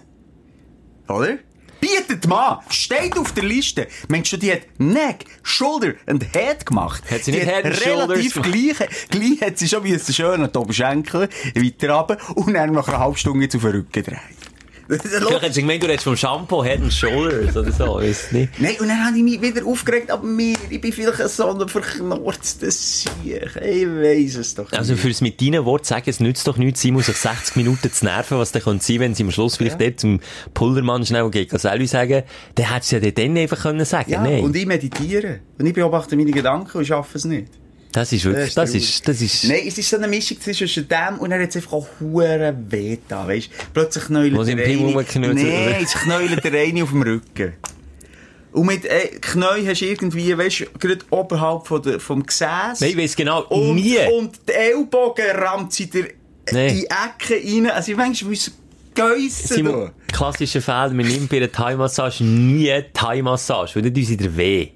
Oder? Bietet mal! Steht auf der Liste. Meinst du, die hat Neck, Shoulder und Head gemacht? Hat sie die nicht Head relativ gleich, gleich hat sie schon wie schön an die Oberschenkel weiter runter und dann nach einer halben Stunde den Rücken drehen. Vielleicht hat sie gemeint, du redest vom Shampoo, Head and Shoulders oder so, weiss nicht. Nein, und dann habe ich mich wieder aufgeregt, aber mir, ich bin vielleicht so ein verknorzter Sieg. Ich weiss es doch Also nicht. fürs mit deinen Worten sagen, es nützt doch nichts, Simon, sich 60 Minuten zu nerven, was dann könnte sein, wenn sie am Schluss vielleicht dort zum Pullermann schnell gegen Selvi sagen, dann hättest du ja dann einfach können sagen, Ja, nein. und ich meditiere. Und ich beobachte meine Gedanken und schaffe es nicht. Das ist wirklich, Das das ist das ist, Nein, es ist so eine Mischung zwischen dem und dann hat einfach auch hure weh da, weisst Plötzlich knäulet Wo sie der eine... Nein, es knäulet der eine auf dem Rücken. Und mit äh, Knäu hast du irgendwie, weisst du, gerade oberhalb von der, vom Gesäß. nein, ich weiss genau, und, nie. Und die Ellbogen rammt sie dir Nee. in die Ecke rein. Also ich manchmal muss geissen Simon, klassischer Fehler, man nimmt bei einer Thai-Massage nie Thai-Massage, weil dann tun sie dir weh.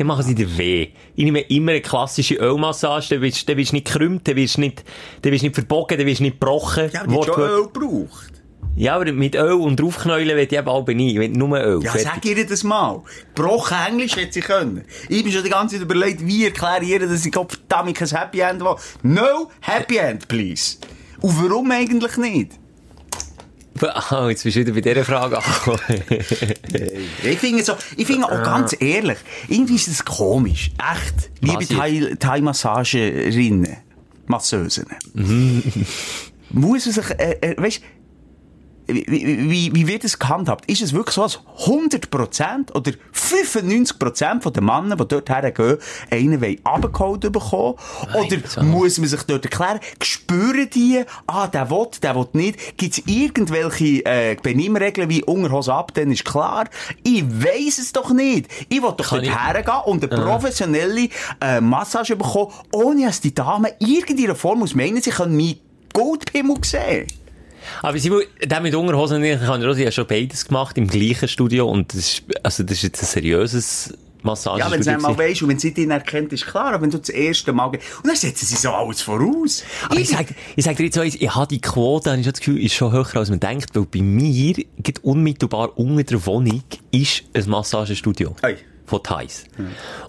Dann machen sie dir weh. Ich nehme immer eine klassische Ölmassage, dann wirst dann wirst du nicht gekrümmt, dann wirst du nicht, dann wirst du nicht verbogen, dann wirst du nicht gebrochen. Ja, aber schon. Öl gebraucht. Ja, aber mit Öl und draufknäulen will ich eben aber nie. Ich will nur Öl. Ja, sag ihr das mal. Gebrochen Englisch hätte sie können. Ich bin schon die ganze Zeit überlegt, wie erkläre ich ihr, dass ich verdammt kein Happy End will. No Happy End, please. Und warum eigentlich nicht? Ah, jetzt bist du wieder bei dieser Frage angekommen. Ich finde so, ich finde auch ganz ehrlich, irgendwie ist das komisch. Echt. Liebe jetzt? Thai- Thai-Massagerinnen, Masseusen. Muss man sich, äh, äh, weißt, wie, wie, wird es gehandhabt? Ist es wirklich so, dass 100% oder 95% von den Männern, die dort hergehen, einen runtergeholt bekommen? Oder so. muss man sich dort erklären, spüren die, ah, der will, der will nicht? Gibt es irgendwelche äh, Benimmregeln wie Unterhose ab, dann ist klar? Ich weiss es doch nicht. Ich will doch Kann dort hergehen und eine professionelle äh, Massage bekommen, ohne dass die Damen irgendeiner Form muss meinen, sie können meinen Goldpimmel sehen. Aber Simon, der mit Unterhosen, ich habe ja schon beides gemacht im gleichen Studio und das ist, also das ist jetzt ein seriöses Massagestudio. Ja, wenn du einmal weisst und wenn sie dich erkennt, ist klar. Aber wenn du das erste Mal gehst, und dann setzen sie so alles voraus. Aber ich sag, ich sag dir jetzt so eins, ich habe die Quote, habe ich schon das Gefühl, ist schon höher als man denkt, weil bei mir, geht unmittelbar unter der Wohnung, ist ein Massagestudio. Ei. Von Thais.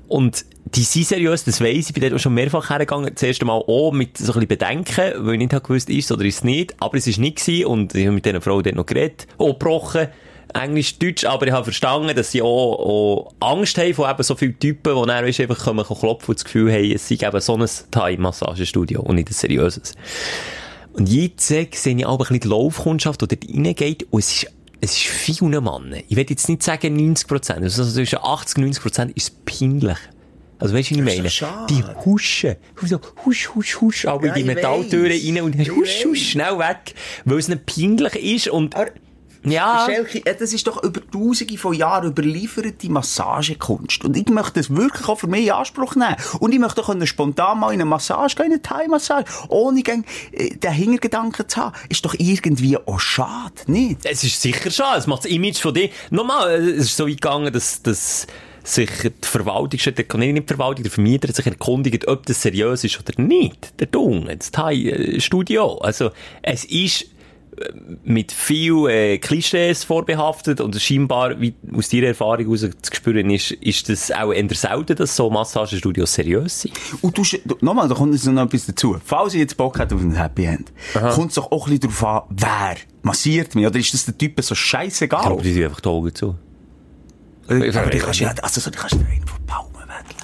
Und die sind seriös, das weiss ich, bin dort auch schon mehrfach hergegangen, das erste Mal auch mit so ein bisschen Bedenken, weil ich nicht habe gewusst, ist es oder ist es nicht, aber es ist nicht gewesen und ich habe mit dieser Frau dort noch geredet, auch gebrochen, Englisch, Deutsch, aber ich habe verstanden, dass sie auch, auch Angst haben von eben so vielen Typen, die dann, weisst, einfach kommen, klopfen und das Gefühl haben, es sei eben so ein Thai-Massagestudio und nicht ein seriöses. Und jetzt sehe ich auch ein bisschen die Laufkundschaft, die dort reingeht, und es ist, es ist viele Mann. Ich will jetzt nicht sagen 90 Prozent, also zwischen 80 und 90 Prozent ist es peinlich. Also weißt du, was ich meine? Die huschen. So, husch, husch, husch, aber Ja, in die Metalltüren rein und husch, husch, schnell weg, weil es nicht peinlich ist und, ja. Schelke, äh, das ist doch über tausende von Jahren überlieferte Massagekunst. Und ich möchte das wirklich auch für mich in Anspruch nehmen. Und ich möchte auch können spontan mal in eine Massage gehen, in eine Thai-Massage, ohne äh, den Hintergedanken zu haben. Ist doch irgendwie auch schade, nicht? Es ist sicher schade, es macht das Image von dir. Nochmal, äh, es ist so weit gegangen, dass, dass sich die Verwaltung, der, nicht die Verwaltung, der Vermieter hat sich erkundigt, ob das seriös ist oder nicht. Der Dung, das Thai-Studio. Also, es ist mit viel äh, Klischees vorbehaftet und scheinbar, wie aus deiner Erfahrung heraus zu spüren ist, ist das auch eher selten, dass so Massagestudios seriös sind. Und du, nochmal, da kommt jetzt noch etwas dazu. Falls ich jetzt Bock hätte auf ein Happy End, kommt es doch auch ein bisschen darauf an, wer massiert mich. Oder ist das der Typ so scheißegal? Aber die tun einfach die Augen zu. Äh, aber die kannst du ja, also so, die kannst du einen von Palmen weg.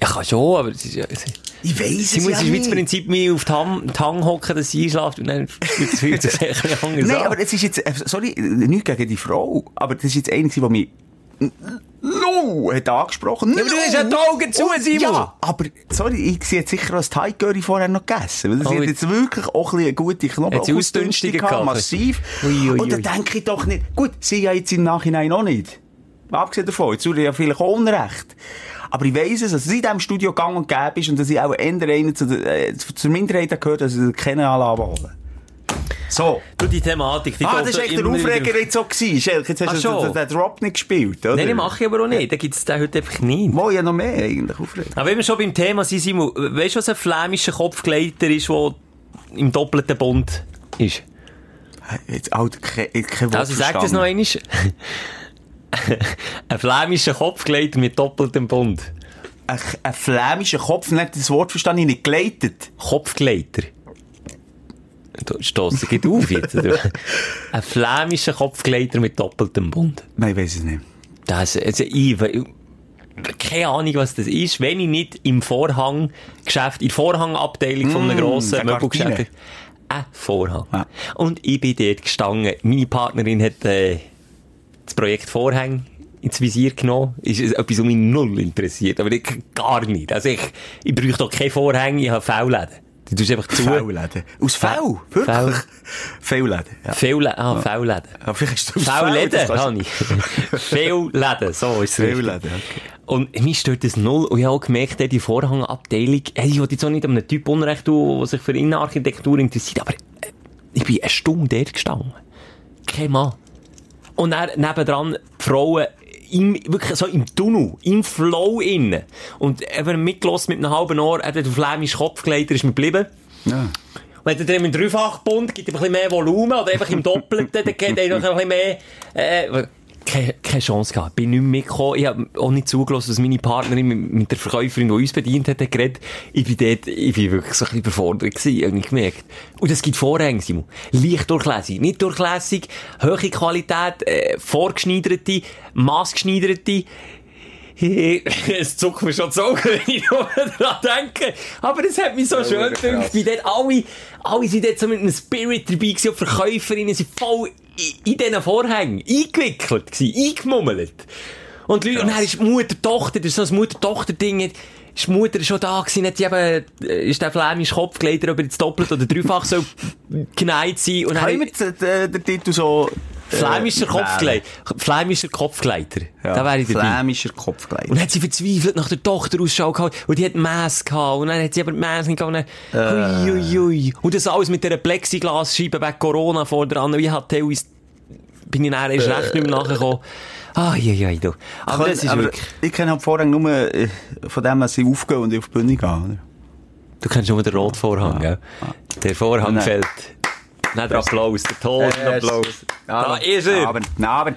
Ich kann schon, aber es ist ja... Es Ich weiss Sie es muss ja nicht. Prinzip mir auf die Hang hocken, dass sie einschläft und dann fühlt sich bisschen anders Nein, an. aber es ist jetzt, äh, sorry, nichts gegen die Frau, aber das ist jetzt eine, die mich no hat angesprochen. Ja, aber du hast ja die Augen zu, Simon. Ja, aber, sorry, ich sehe jetzt sicher als Thai Curry vorher noch gegessen, weil das Oh, hat jetzt- wirklich auch ein bisschen eine gute Knoblauchausdünstung gehabt, massiv. Ui, ui, Und da denke ich doch nicht, gut, sie ja jetzt im Nachhinein auch nicht. Abgesehen davon, jetzt tue ich ja vielleicht auch Unrecht. Aber ich weiss es, dass es in diesem Studio gang und gäbe ist und dass ich auch einer zu äh, zur Minderheit habe gehört, dass ich keine Anlage holen. So. Du, die Thematik, die Ah, das war echt der Aufreger auf. jetzt so gewesen. Schelke, jetzt hast du den, den Drop nicht gespielt, oder? Nein, den mache ich aber auch nicht. Da gibt es den heute einfach nicht. Wo ja noch mehr eigentlich Aufreger. Aber wenn wir schon beim Thema sind, Simon, weißt du, was ein flämischer Kopfgleiter ist, der im doppelten Bund ist? Jetzt, Alter, kein, kein Wort Also, ich sag das noch einmal. ein flämischer Kopfgleiter mit doppeltem Bund. Ein, ein flämischer Kopf, nicht das Wort verstanden, ich nicht geleitet. Kopfgleiter. Du stossen geht auf jetzt. Ein flämischer Kopfgleiter mit doppeltem Bund. Nein, ich weiss es nicht. Das, also ich, keine Ahnung, was das ist, wenn ich nicht im Vorhanggeschäft, in der Vorhangabteilung von einem Mm, grossen Möbelgeschäft ein Vorhang. Ja. Und ich bin dort gestanden. Meine Partnerin hat äh, das Projekt Vorhang ins Visier genommen. Ist es etwas, was mich null interessiert. Aber ich, gar nicht. Also ich, ich bräuchte doch keine Vorhänge, ich habe V-Läden. Die tust einfach zu. V-Läden. Aus V? Wirklich? V-Läden. Ja. V-Läden, ah, V-Läden. Ja, vielleicht ist das V-Läden, habe ich. V-Läden, so ist es. V-Läden, okay. Und mich stört das null. Und ich habe auch gemerkt, die Vorhangabteilung, hey, ich will jetzt auch nicht einem Typ Unrecht tun, der sich für Innenarchitektur interessiert, aber äh, ich bin eine Stunde dort gestanden. Kein Mann. Und dann nebendran die Frauen im, wirklich so im Tunnel, im Flow innen. Und eben mitgelassen mit einem halben Ohr, hat der flämische Kopfgleiter ist mir geblieben. Ja. Wenn du dann im Dreifachbund gibt ein bisschen mehr Volumen oder einfach im Doppelten, dann geht er noch ein bisschen mehr, äh, keine, keine Chance gehabt. Bin nicht mitgekommen. Ich habe auch nicht zugelassen, dass meine Partnerin mit, mit der Verkäuferin, die uns bedient hat, hat geredet. Ich bin dort, ich bin wirklich so ein bisschen überfordert gewesen, ich gemerkt. Und es gibt Vorhänge, Simon. Leicht durchlässig, nicht durchlässig, hohe Qualität, äh, vorgeschneiderte, maßgeschneiderte. es zuckt mir schon die Augen, wenn ich nur daran denke. Aber es hat mich so schön gedacht, wie dort alle, alle sind dort so mit einem Spirit dabei gewesen, und die Verkäuferinnen sind voll in, in diesen Vorhängen eingewickelt gewesen, eingemummelt. Und die Leute, und dann ist die Mutter-Tochter, das ist so ein Mutter-Tochter-Ding, ist die Mutter schon da gewesen, hat sie eben, äh, ist der flämische ob er jetzt doppelt oder dreifach so geneigt sein. Und Können wir den, den Titel so... äh, Flämischer? Kopfgleiter. Flämischer Kopfgleiter. Ja, Da wäre ich dabei. Flämischer Kopfgleiter. Und dann hat sie verzweifelt nach der Tochter Ausschau gehabt. Und die hat Mess gehabt. Und dann hat sie aber die Mess nicht gehabt. Und dann, hui. Und das alles mit dieser Plexiglasscheibe wegen Corona vor der anderen. Wie hat teilweise, bin ich dann erst recht nicht mehr nachgekommen. Ah, ja, ja, du. Aber das ist aber wirklich, ich kenne halt Vorhang nur äh, von dem, dass sie aufgehen und auf die Bühne gehen. Oder? du kennst nur den Rotvorhang, gell? Der Vorhang fällt. Nicht der Applaus, der Totenapplaus. Da ist er. Aber, na, aber,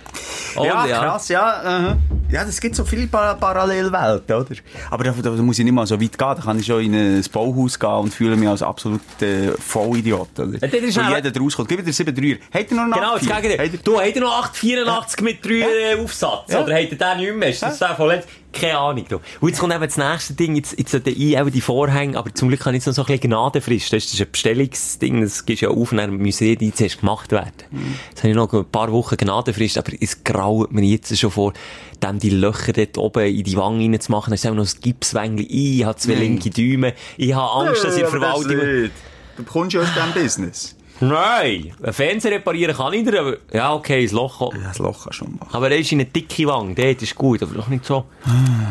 Und ja, ja. krass, ja. Ja, es gibt so viele Par Parallelwelten, oder? Aber da, da muss ich nicht mal so weit gehen. Da kann ich schon in ein Bauhaus gehen und fühle mich als absolut äh, Vollidiot, oder? Ja, ist Wo jeder draus kommt. Gib mir den 7 3 Habt ihr noch einen Genau, das 8-4? Gegenteil. Du, habt ihr noch 884 mit 3 äh, Aufsatz? Ja. Oder habt ihr den nicht mehr? Ist das der von letzt? Keine Ahnung. Du. Und jetzt kommt eben das nächste Ding. Jetzt, jetzt sollte ich eben die Vorhänge, aber zum Glück habe ich jetzt noch so ein bisschen Gnadenfrist. Das ist ein Bestellungsding, das gibst ja auf und dann müssen die zuerst gemacht werden. Jetzt habe ich noch ein paar Wochen Gnadenfrist, aber es graut mir jetzt schon vor, dem die Löcher dort oben in die Wange reinzumachen. Dann ist auch noch ein Gipswängli. Ich habe zwei linke Däume. Ich habe Angst, dass ich das Verwaltung... Du bekommst ja aus diesem Business. Nein! Ein Fernseher reparieren kann ich dir, aber... Ja, okay, das Loch... Ja, das Loch kannst du schon machen. Aber er ist in eine dicke Wange, dort ist gut, aber doch nicht so.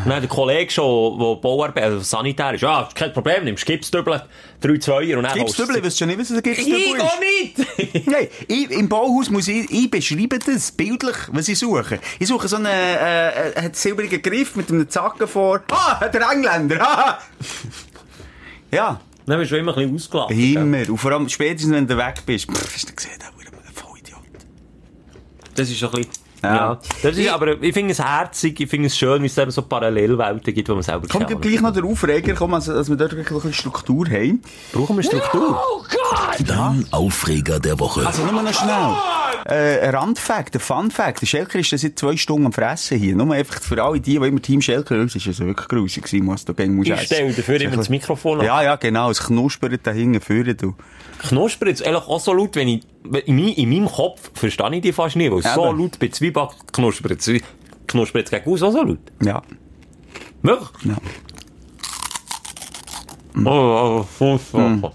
Nein, der Kollege schon, der Bauarbeit, also Sanitär ist, ja, kein Problem, nimmst Gipsdübel, drei Zweier und dann Gipsdübel, ich weiß schon nicht, was ein Ich Gipsdübel ist. auch nicht! Nein, ich, im Bauhaus muss ich, ich beschreibe das bildlich, was ich suche. Ich suche so einen, äh, äh, hat silbrigen Griff mit einem Zacken vor. Ah, der Engländer, ja, Dann bist du immer ein bisschen ausgelacht. immer. Und vor allem spätestens, wenn du weg bist, pff, hast du gesehen, da ein Vollidiot. Das ist ein bisschen... Ja. Ja. Das ist, aber ich finde es herzig, ich finde es schön, wie es eben so Parallelwelten gibt, die man selber Kommt kennt. gleich noch der Aufreger, komm, also, dass wir dort wirklich ein bisschen Struktur haben. Brauchen wir Struktur? Dann Aufreger der Woche. Also, nur noch schnell. Äh, ein Randfact, ein Funfact. Der Schelker ist seit zwei Stunden am Fressen hier. Nur einfach für alle die, die immer Team Schelker hören, ist es wirklich grusig gewesen, was du gegen musst Ich stelle dafür immer das Mikrofon an. Ja, ja, genau. Es knuspert da hinten vorne, du. Knuspert jetzt ehrlich auch so laut, wenn ich, in, mein, in meinem Kopf verstehe ich die fast nicht, weil es so Eben. laut bei Zwieback knuspert. es- Knuspert es gegen aus auch so laut. Ja. Wirklich? Ja. Oh, oh, oh, oh, oh.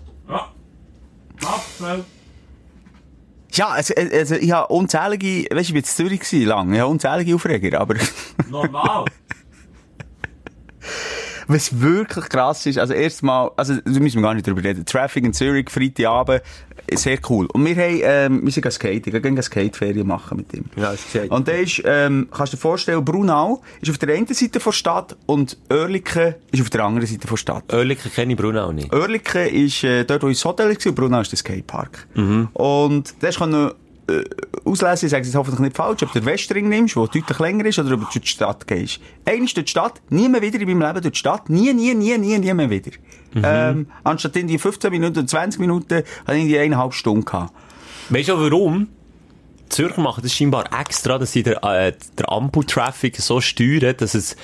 Ja, also, äh, also ich habe unzählige, weißt du, ich bin in Zürich lang, ich habe unzählige Aufreger, aber Normal. was wirklich krass ist, also erstmal, also da müssen wir gar nicht drüber reden, Traffic in Zürich, Freitagabend, sehr cool. Und wir haben, ähm, wir sind skaten, wir gehen Skateferien machen mit ihm. Ja, ist gesagt. Und der ist, ähm, kannst du dir vorstellen, Brunau ist auf der einen Seite der Stadt und Oerlikon ist auf der anderen Seite der Stadt. Oerlikon kenne ich Bruno auch nicht. Oerlikon ist äh, dort, wo ich das Hotel war, und Brunau ist der Skatepark. Und das kann äh, auslesen, ich sage es hoffentlich nicht falsch, ob du den Westring nimmst, der deutlich länger ist, oder ob du durch die Stadt gehst. Einmal durch die Stadt, nie mehr wieder in meinem Leben durch die Stadt, nie, nie, nie, nie, nie mehr wieder. Ähm, anstatt in die 15 Minuten oder 20 Minuten, hatte ich die eineinhalb Stunden gehabt. Weißt du warum? Die Zürcher machen das scheinbar extra, dass sie der, äh, der Ampel-Traffic so steuern, dass es,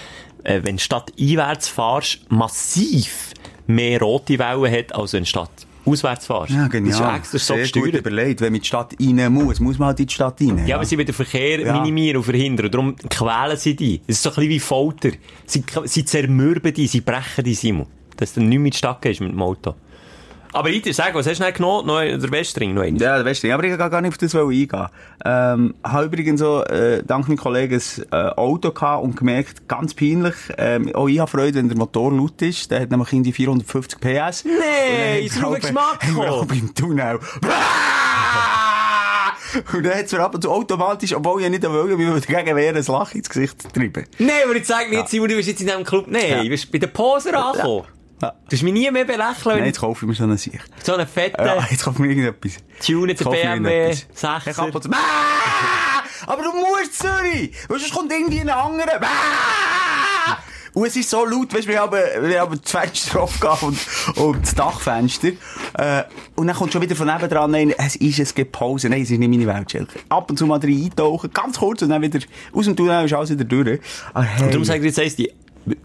äh, wenn die Stadt einwärts fahrst, massiv mehr rote Wellen hat, als wenn die Stadt auswärts fahrst. Ja, genial. Das ist ja extra so Sehr gut gesteuert. überlegt. Wenn man in die Stadt rein muss, muss man halt in die Stadt rein. Ja, aber sie wollen den Verkehr Ja. minimieren und verhindern. Darum quälen sie die. Es ist so ein bisschen wie Folter. Sie, sie zermürben die, sie brechen die, Simon. Dass du nicht mehr in die Stadt gehst mit dem Auto. Aber ich sag, was hast du denn genommen? Noch der Westring, noch einen? Ja, der Westring. Aber ich kann gar nicht auf das eingehen. Ähm, habe übrigens so, äh, dank meinem Kollegen ein äh, Auto gehabt und gemerkt, ganz peinlich, ähm, auch ich habe Freude, wenn der Motor laut ist. Der hat nämlich irgendwie 450 PS. Nee, ist wir Geschmack wir gekommen. auch beim Tunnel. Und dann hat es mir ab und zu automatisch, obwohl ich nicht wollte, weil dagegen wäre, ein Lach ins Gesicht zu treiben. Nein, aber jetzt sag mir jetzt, Simon, du bist jetzt in diesem Club. Nein, Ja. du bist bei den Poser angekommen. Ja. Du hast mich nie mehr belächeln, Nein, jetzt kaufe ich mir so einen Sicht. so einen fetten, Ja, jetzt kaufe ich mir irgendetwas. ich mir BMW, irgendetwas. Ich 6er. ab! Aber du musst Zürich! Weil sonst kommt irgendwie ein anderer. Und es ist so laut, weißt wir haben, wir haben das Fenster aufgegeben und, und das Dachfenster. Äh, und dann kommt schon wieder von nebendran ein, es ist, es gibt Pause. Nein, es ist nicht meine Welt, Schelke. Ab und zu mal rein eintauchen, ganz kurz, und dann wieder aus dem Tunnel ist alles wieder durch. Aber hey. Und darum sage ich jetzt eins, die,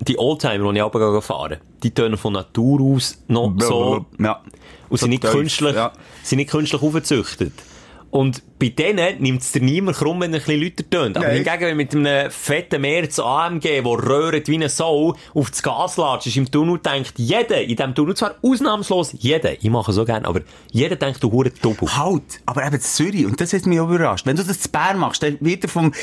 die Oldtimer, die ich runter fahren, die tönen von Natur aus noch so, Ja. und sind nicht künstlich, ja. sind nicht künstlich aufgezüchtet. Und bei denen nimmt es dir niemand krumm, wenn er ein bisschen lauter tönt. Aber Nein. hingegen, wenn mit einem fetten Merz AMG, der röhrt wie eine Sau, auf das Gas latscht, ist im Tunnel, denkt jeder, in diesem Tunnel zwar ausnahmslos, jeder, ich mache so gerne, aber jeder denkt, du hure Doppel. Halt, aber eben in Zürich, und das hat mich auch überrascht. Wenn du das zu Bern machst, dann wird er vom,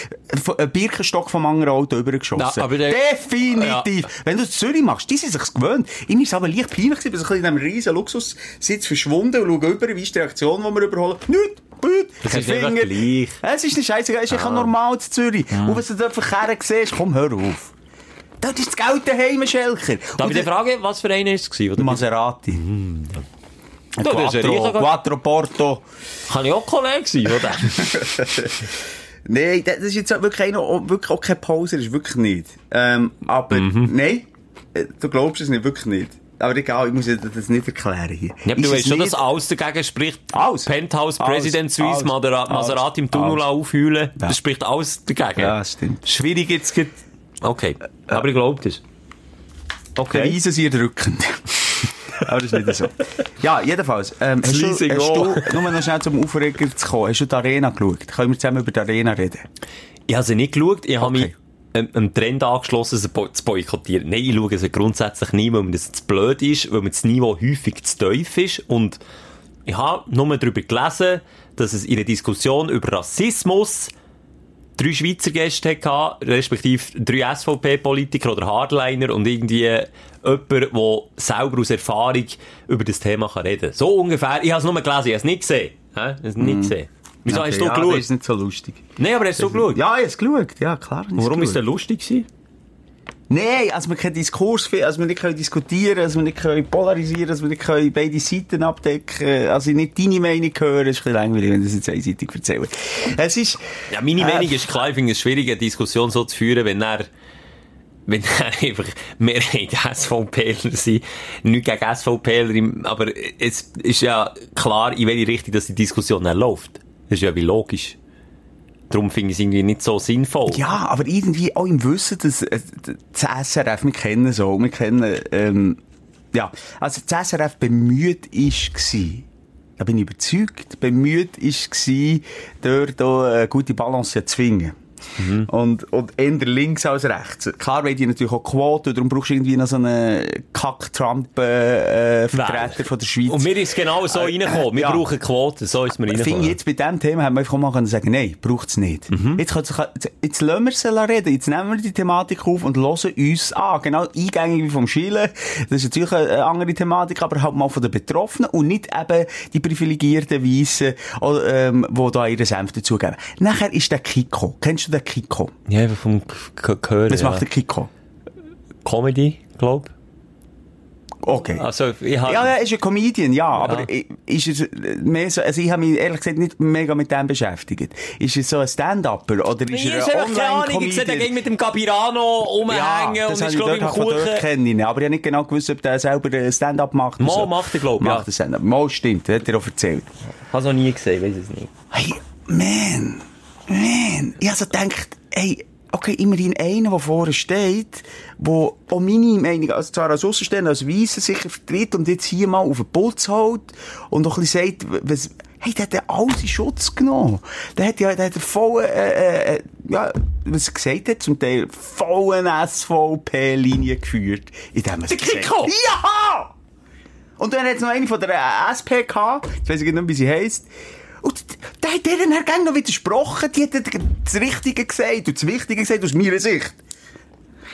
vom äh, Birkenstock vom anderen Auto übergeschossen. Ja, aber der- Definitiv. Wenn du das Zürich machst, die sind sich's gewöhnt. Ich war aber leicht peinlich, gewesen, ich in diesem riesen Luxussitz verschwunden und schaue über, wie ist die Reaktion, die wir überholen. Nicht, nicht, Das ist Finger. gleich. Es ist nicht scheiße, es ist einfach normal zu Zürich. Und was du dort verkehren siehst, komm, hör auf. Das ist das Geld daheim, Schelker. Darf ich dir fragen, was für einer ist es oder? Maserati. Ja, das ist ein Quattro, Quattro Porto. Kann ich auch Kollege sein, oder? Nein, das ist jetzt wirklich, einer, auch, wirklich auch kein Poser, ist wirklich nicht. Ähm, aber, Mhm. nein, äh, du glaubst es nicht, wirklich nicht. Aber egal, ich muss dir das nicht erklären hier. Ja, aber du weißt schon, dass alles dagegen spricht. Alles. Penthouse. President Suisse. Maserati im Tunnel aufheulen. Das spricht alles dagegen. Ja, stimmt. Schwierig jetzt. geht- Okay. Aber ich glaube das. Okay. Beweisen sie erdrückend. Aber das ist nicht so. Ja, jedenfalls. Ähm, hast du, hast du, nur noch schnell zum Aufreger zu kommen, hast du die Arena geschaut? Können wir zusammen über die Arena reden? Ich habe sie nicht geschaut. Ich habe Okay. mich ähm, einem Trend angeschlossen, bo- zu boykottieren. Nein, ich schaue sie grundsätzlich nie, weil mir das zu blöd ist, weil mir das Niveau häufig zu tief ist. Und ich habe nur darüber gelesen, dass es in der Diskussion über Rassismus drei Schweizer Gäste hatte, respektive drei SVP-Politiker oder Hardliner und irgendwie jemand, der selber aus Erfahrung über das Thema reden kann. So ungefähr. Ich habe es nur gelesen, ich habe es nicht gesehen. Ich habe es nicht gesehen. Wieso hast du ja, geschaut? Das ist nicht so lustig. Nein, aber hast du geschaut? Ja, ich habe es geschaut. Ja, klar. Warum ist der lustig gewesen? Nein, also wir keinen Diskurs finden, also wir nicht können diskutieren, also wir nicht können polarisieren, also wir nicht können beide Seiten abdecken, also nicht deine Meinung hören, ist ein bisschen langweilig, wenn du das jetzt einseitig erzählst. Es ist, Ja, meine Äh, Meinung ist klar, ich finde es schwierig, eine Diskussion so zu führen, wenn er, wenn er einfach Mehrheit SVPler sind. Nicht gegen SVPler, aber es ist ja klar, in welche Richtung dass die Diskussion dann läuft. Das ist ja wie logisch. Darum finde ich es irgendwie nicht so sinnvoll. ja, aber irgendwie auch im Wissen, dass äh, das SRF, wir kennen so, wir kennen, ähm, ja, also das SRF bemüht ist gsi. Da bin ich überzeugt, bemüht ist gsi, dort eine gute Balance zu finden. Und, und eher links als rechts. Klar wollen die natürlich auch Quote, darum brauchst du irgendwie noch so einen Kack-Trump-Vertreter von der Schweiz. Und mir ist genau so Äh, reingekommen. Wir ja. brauchen Quoten, so ist mir Ich finde, reingekommen. jetzt bei diesem Thema haben wir einfach mal können sagen, nein, braucht's nicht. Jetzt, können jetzt, jetzt lassen wir sie reden. Jetzt nehmen wir die Thematik auf und hören uns an. Genau, eingängig wie vom Schielen. Das ist natürlich eine andere Thematik, aber halt mal von den Betroffenen und nicht eben die privilegierten Weissen, oder, ähm, die da ihre Senf dazugeben. Nachher ist der Kiko. Kennst du den Kiko? Ja, einfach vom K- Hören. Was ja. macht der Kiko? Comedy, glaub. Okay. Also, ich. Ja, er ist ein Comedian, ja, aber i- ist es mehr so, also ich habe mich ehrlich gesagt nicht mega mit dem beschäftigt. Ist er so ein Stand-Upper oder ist Ich er habe ein keine Ahnung, ich sehe Online-Comedian? ging mit dem Capirano rumhängen und das ist, ich glaube ich, im Kuchen. kenne ich ihn. Aber ich habe nicht genau gewusst, ob der selber Stand-up macht. und Mal so. macht er, glaub ich, ja. Macht er Stand-up. Mal stimmt, hat er auch erzählt. Habe es noch nie gesehen, weiß es nicht. Hey, man, man. Ich habe so gedacht, hey, okay, immerhin einer, der vorne steht, der auch meine Meinung, also zwar als Aussenstehender, als Weisse sicher vertritt und jetzt hier mal auf den Puls hält und auch ein bisschen sagt, was, hey, der hat ja alles in Schutz genommen. Der hat ja, der hat voll, äh, äh, ja, was er gesagt hat, zum Teil voll eine SVP-Linie geführt. In dem er Der Kiko? Ja! Und dann hat es noch eine von der äh, SP gehabt, ich nicht mehr, wie sie heisst. Und der hat deren Herr noch widersprochen, die hat das Richtige gesagt und das Wichtige gesagt aus meiner Sicht.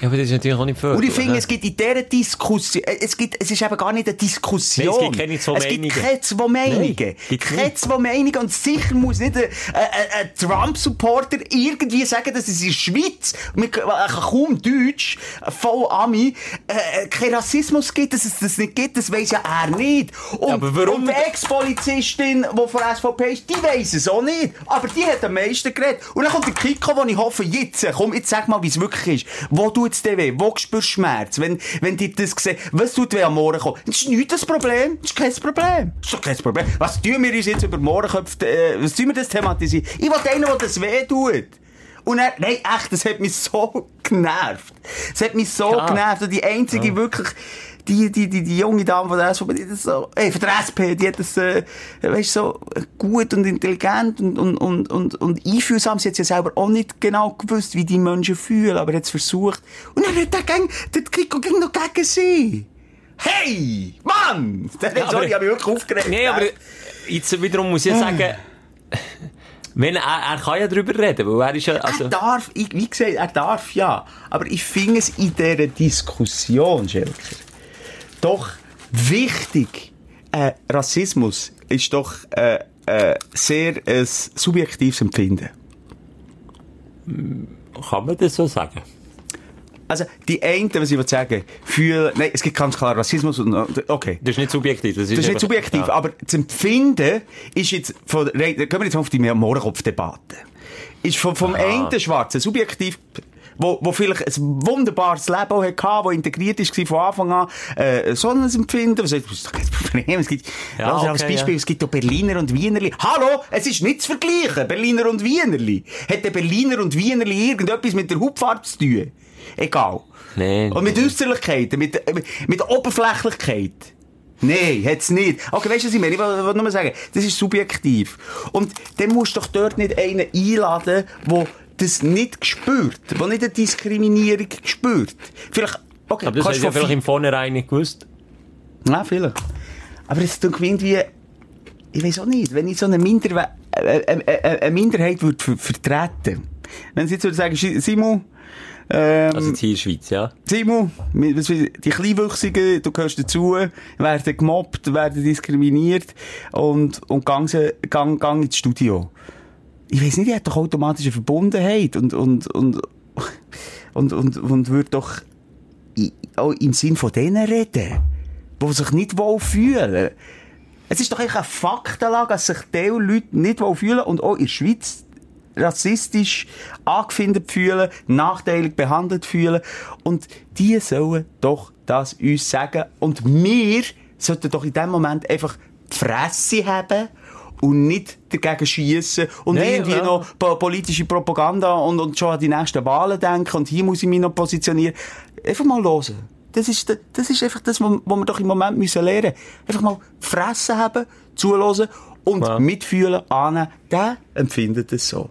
Ja, aber das ist natürlich auch nicht viel. Und ich finde, es gibt in dieser Diskussion, äh, es gibt, es ist eben gar nicht eine Diskussion. Nein, es gibt keine zwei Es gibt Meinungen. keine zwei Meinungen. Nein, keine nicht. zwei Meinungen. Und sicher muss nicht ein, ein, ein Trump-Supporter irgendwie sagen, dass es in der Schweiz, mit, äh, kaum Deutsch, voll Ami, äh, keinen Rassismus gibt, dass es das nicht gibt, das weiss ja er nicht. Und, aber warum- und die Ex-Polizistin, die von SVP ist, die weiss es auch nicht. Aber die hat am meisten geredet. Und dann kommt der Kiko, wo ich hoffe, jetzt, komm, jetzt sag mal, wie es wirklich ist. Wo tut's dir weh? Wo spürst du Schmerz? Wenn, wenn dir das gesehen, was tut weh am Morgen Das ist nicht das Problem. Das ist kein Problem. Das ist doch kein Problem. Was tun wir uns jetzt über Mohrenköpfe, äh, was tun wir das thematisieren? Ich will einen, der das weh tut. Und er, nein, echt, das hat mich so genervt. Das hat mich so Ja. genervt. Und die einzige wirklich, die, die, die, die junge Dame von der SVP, die das so, ey, von der SP, die hat das, äh, weißt so gut und intelligent und, und, und, und, und einfühlsam. Sie hat ja selber auch nicht genau gewusst, wie die Menschen fühlen, aber hat es versucht. Und dann hat der gang, der Kiko ging noch gegen sie. Hey! Mann! Der, Ja, sorry, aber- ich wirklich aufgeregt. Nee, aber jetzt wiederum muss ich Ah. sagen, wenn er, er kann ja drüber reden, weil er ist ja, also, er darf, ich, wie gesagt, er darf ja. Aber ich finde es in dieser Diskussion, Schelker, doch wichtig, äh, Rassismus ist doch äh, äh, sehr ein subjektives Empfinden. kann man das so sagen? Also, die einen, was ich sagen, fühlen, nein, es gibt ganz klar Rassismus und, okay. Das ist nicht subjektiv. Das ist, Das ist nicht subjektiv, Ja. aber das Empfinden ist jetzt von, gehen wir jetzt auf die Mohrenkopf-Debatte. Ist vom, vom einen Schwarzen subjektiv, wo, wo vielleicht ein wunderbares Leben auch hatte, wo integriert ist von Anfang an, äh, so ein Empfinden, was das ist Problem, es gibt, Ja, also als okay, Beispiel, ja. es gibt auch Berliner und Wienerli. Hallo, es ist nicht zu vergleichen, Berliner und Wienerli. Hat der Berliner und Wienerli irgendetwas mit der Hautfarbe zu tun? Egal. Nein. Und mit Äußerlichkeiten, mit, mit, mit Oberflächlichkeit. Nein, hat's nicht. Okay, weißt du, was ich meine? Ich will, will nur sagen, das ist subjektiv. Und dann musst du doch dort nicht einen einladen, der das nicht spürt, der nicht eine Diskriminierung spürt. Vielleicht, okay, Aber das hast kannst du ja vielleicht vi- im Vornherein nicht gewusst. ja, vielleicht. Aber es tut mir irgendwie, ich weiß auch nicht, wenn ich so eine, Minder äh, äh, äh, eine Minderheit würde ver vertreten. Wenn sie jetzt würde sagen, Simon, ähm, Also jetzt hier in der Schweiz, ja. Simon, die Kleinwüchsigen, du gehörst dazu, werden gemobbt, werden diskriminiert und, und gang, sie- gang, gang ins Studio. Ich weiss nicht, die hat doch automatisch eine Verbundenheit und, und, und, und, und, und würde doch auch im Sinn von denen reden, die sich nicht wohl fühlen. Es ist doch eigentlich eine Faktenlage, dass sich diese Leute nicht wohl fühlen und auch in der Schweiz rassistisch angefindet fühlen, nachteilig behandelt fühlen. Und die sollen doch das uns sagen. Und wir sollten doch in dem Moment einfach die Fresse haben und nicht dagegen schiessen und Nein, irgendwie ja. noch po politische Propaganda und, und schon an die nächsten Wahlen denken und hier muss ich mich noch positionieren. Einfach mal hören. Das ist, das ist einfach das, was wir doch im Moment müssen lernen Einfach mal Fresse haben, zuhören und Ja. mitfühlen, annehmen. Der empfindet es so.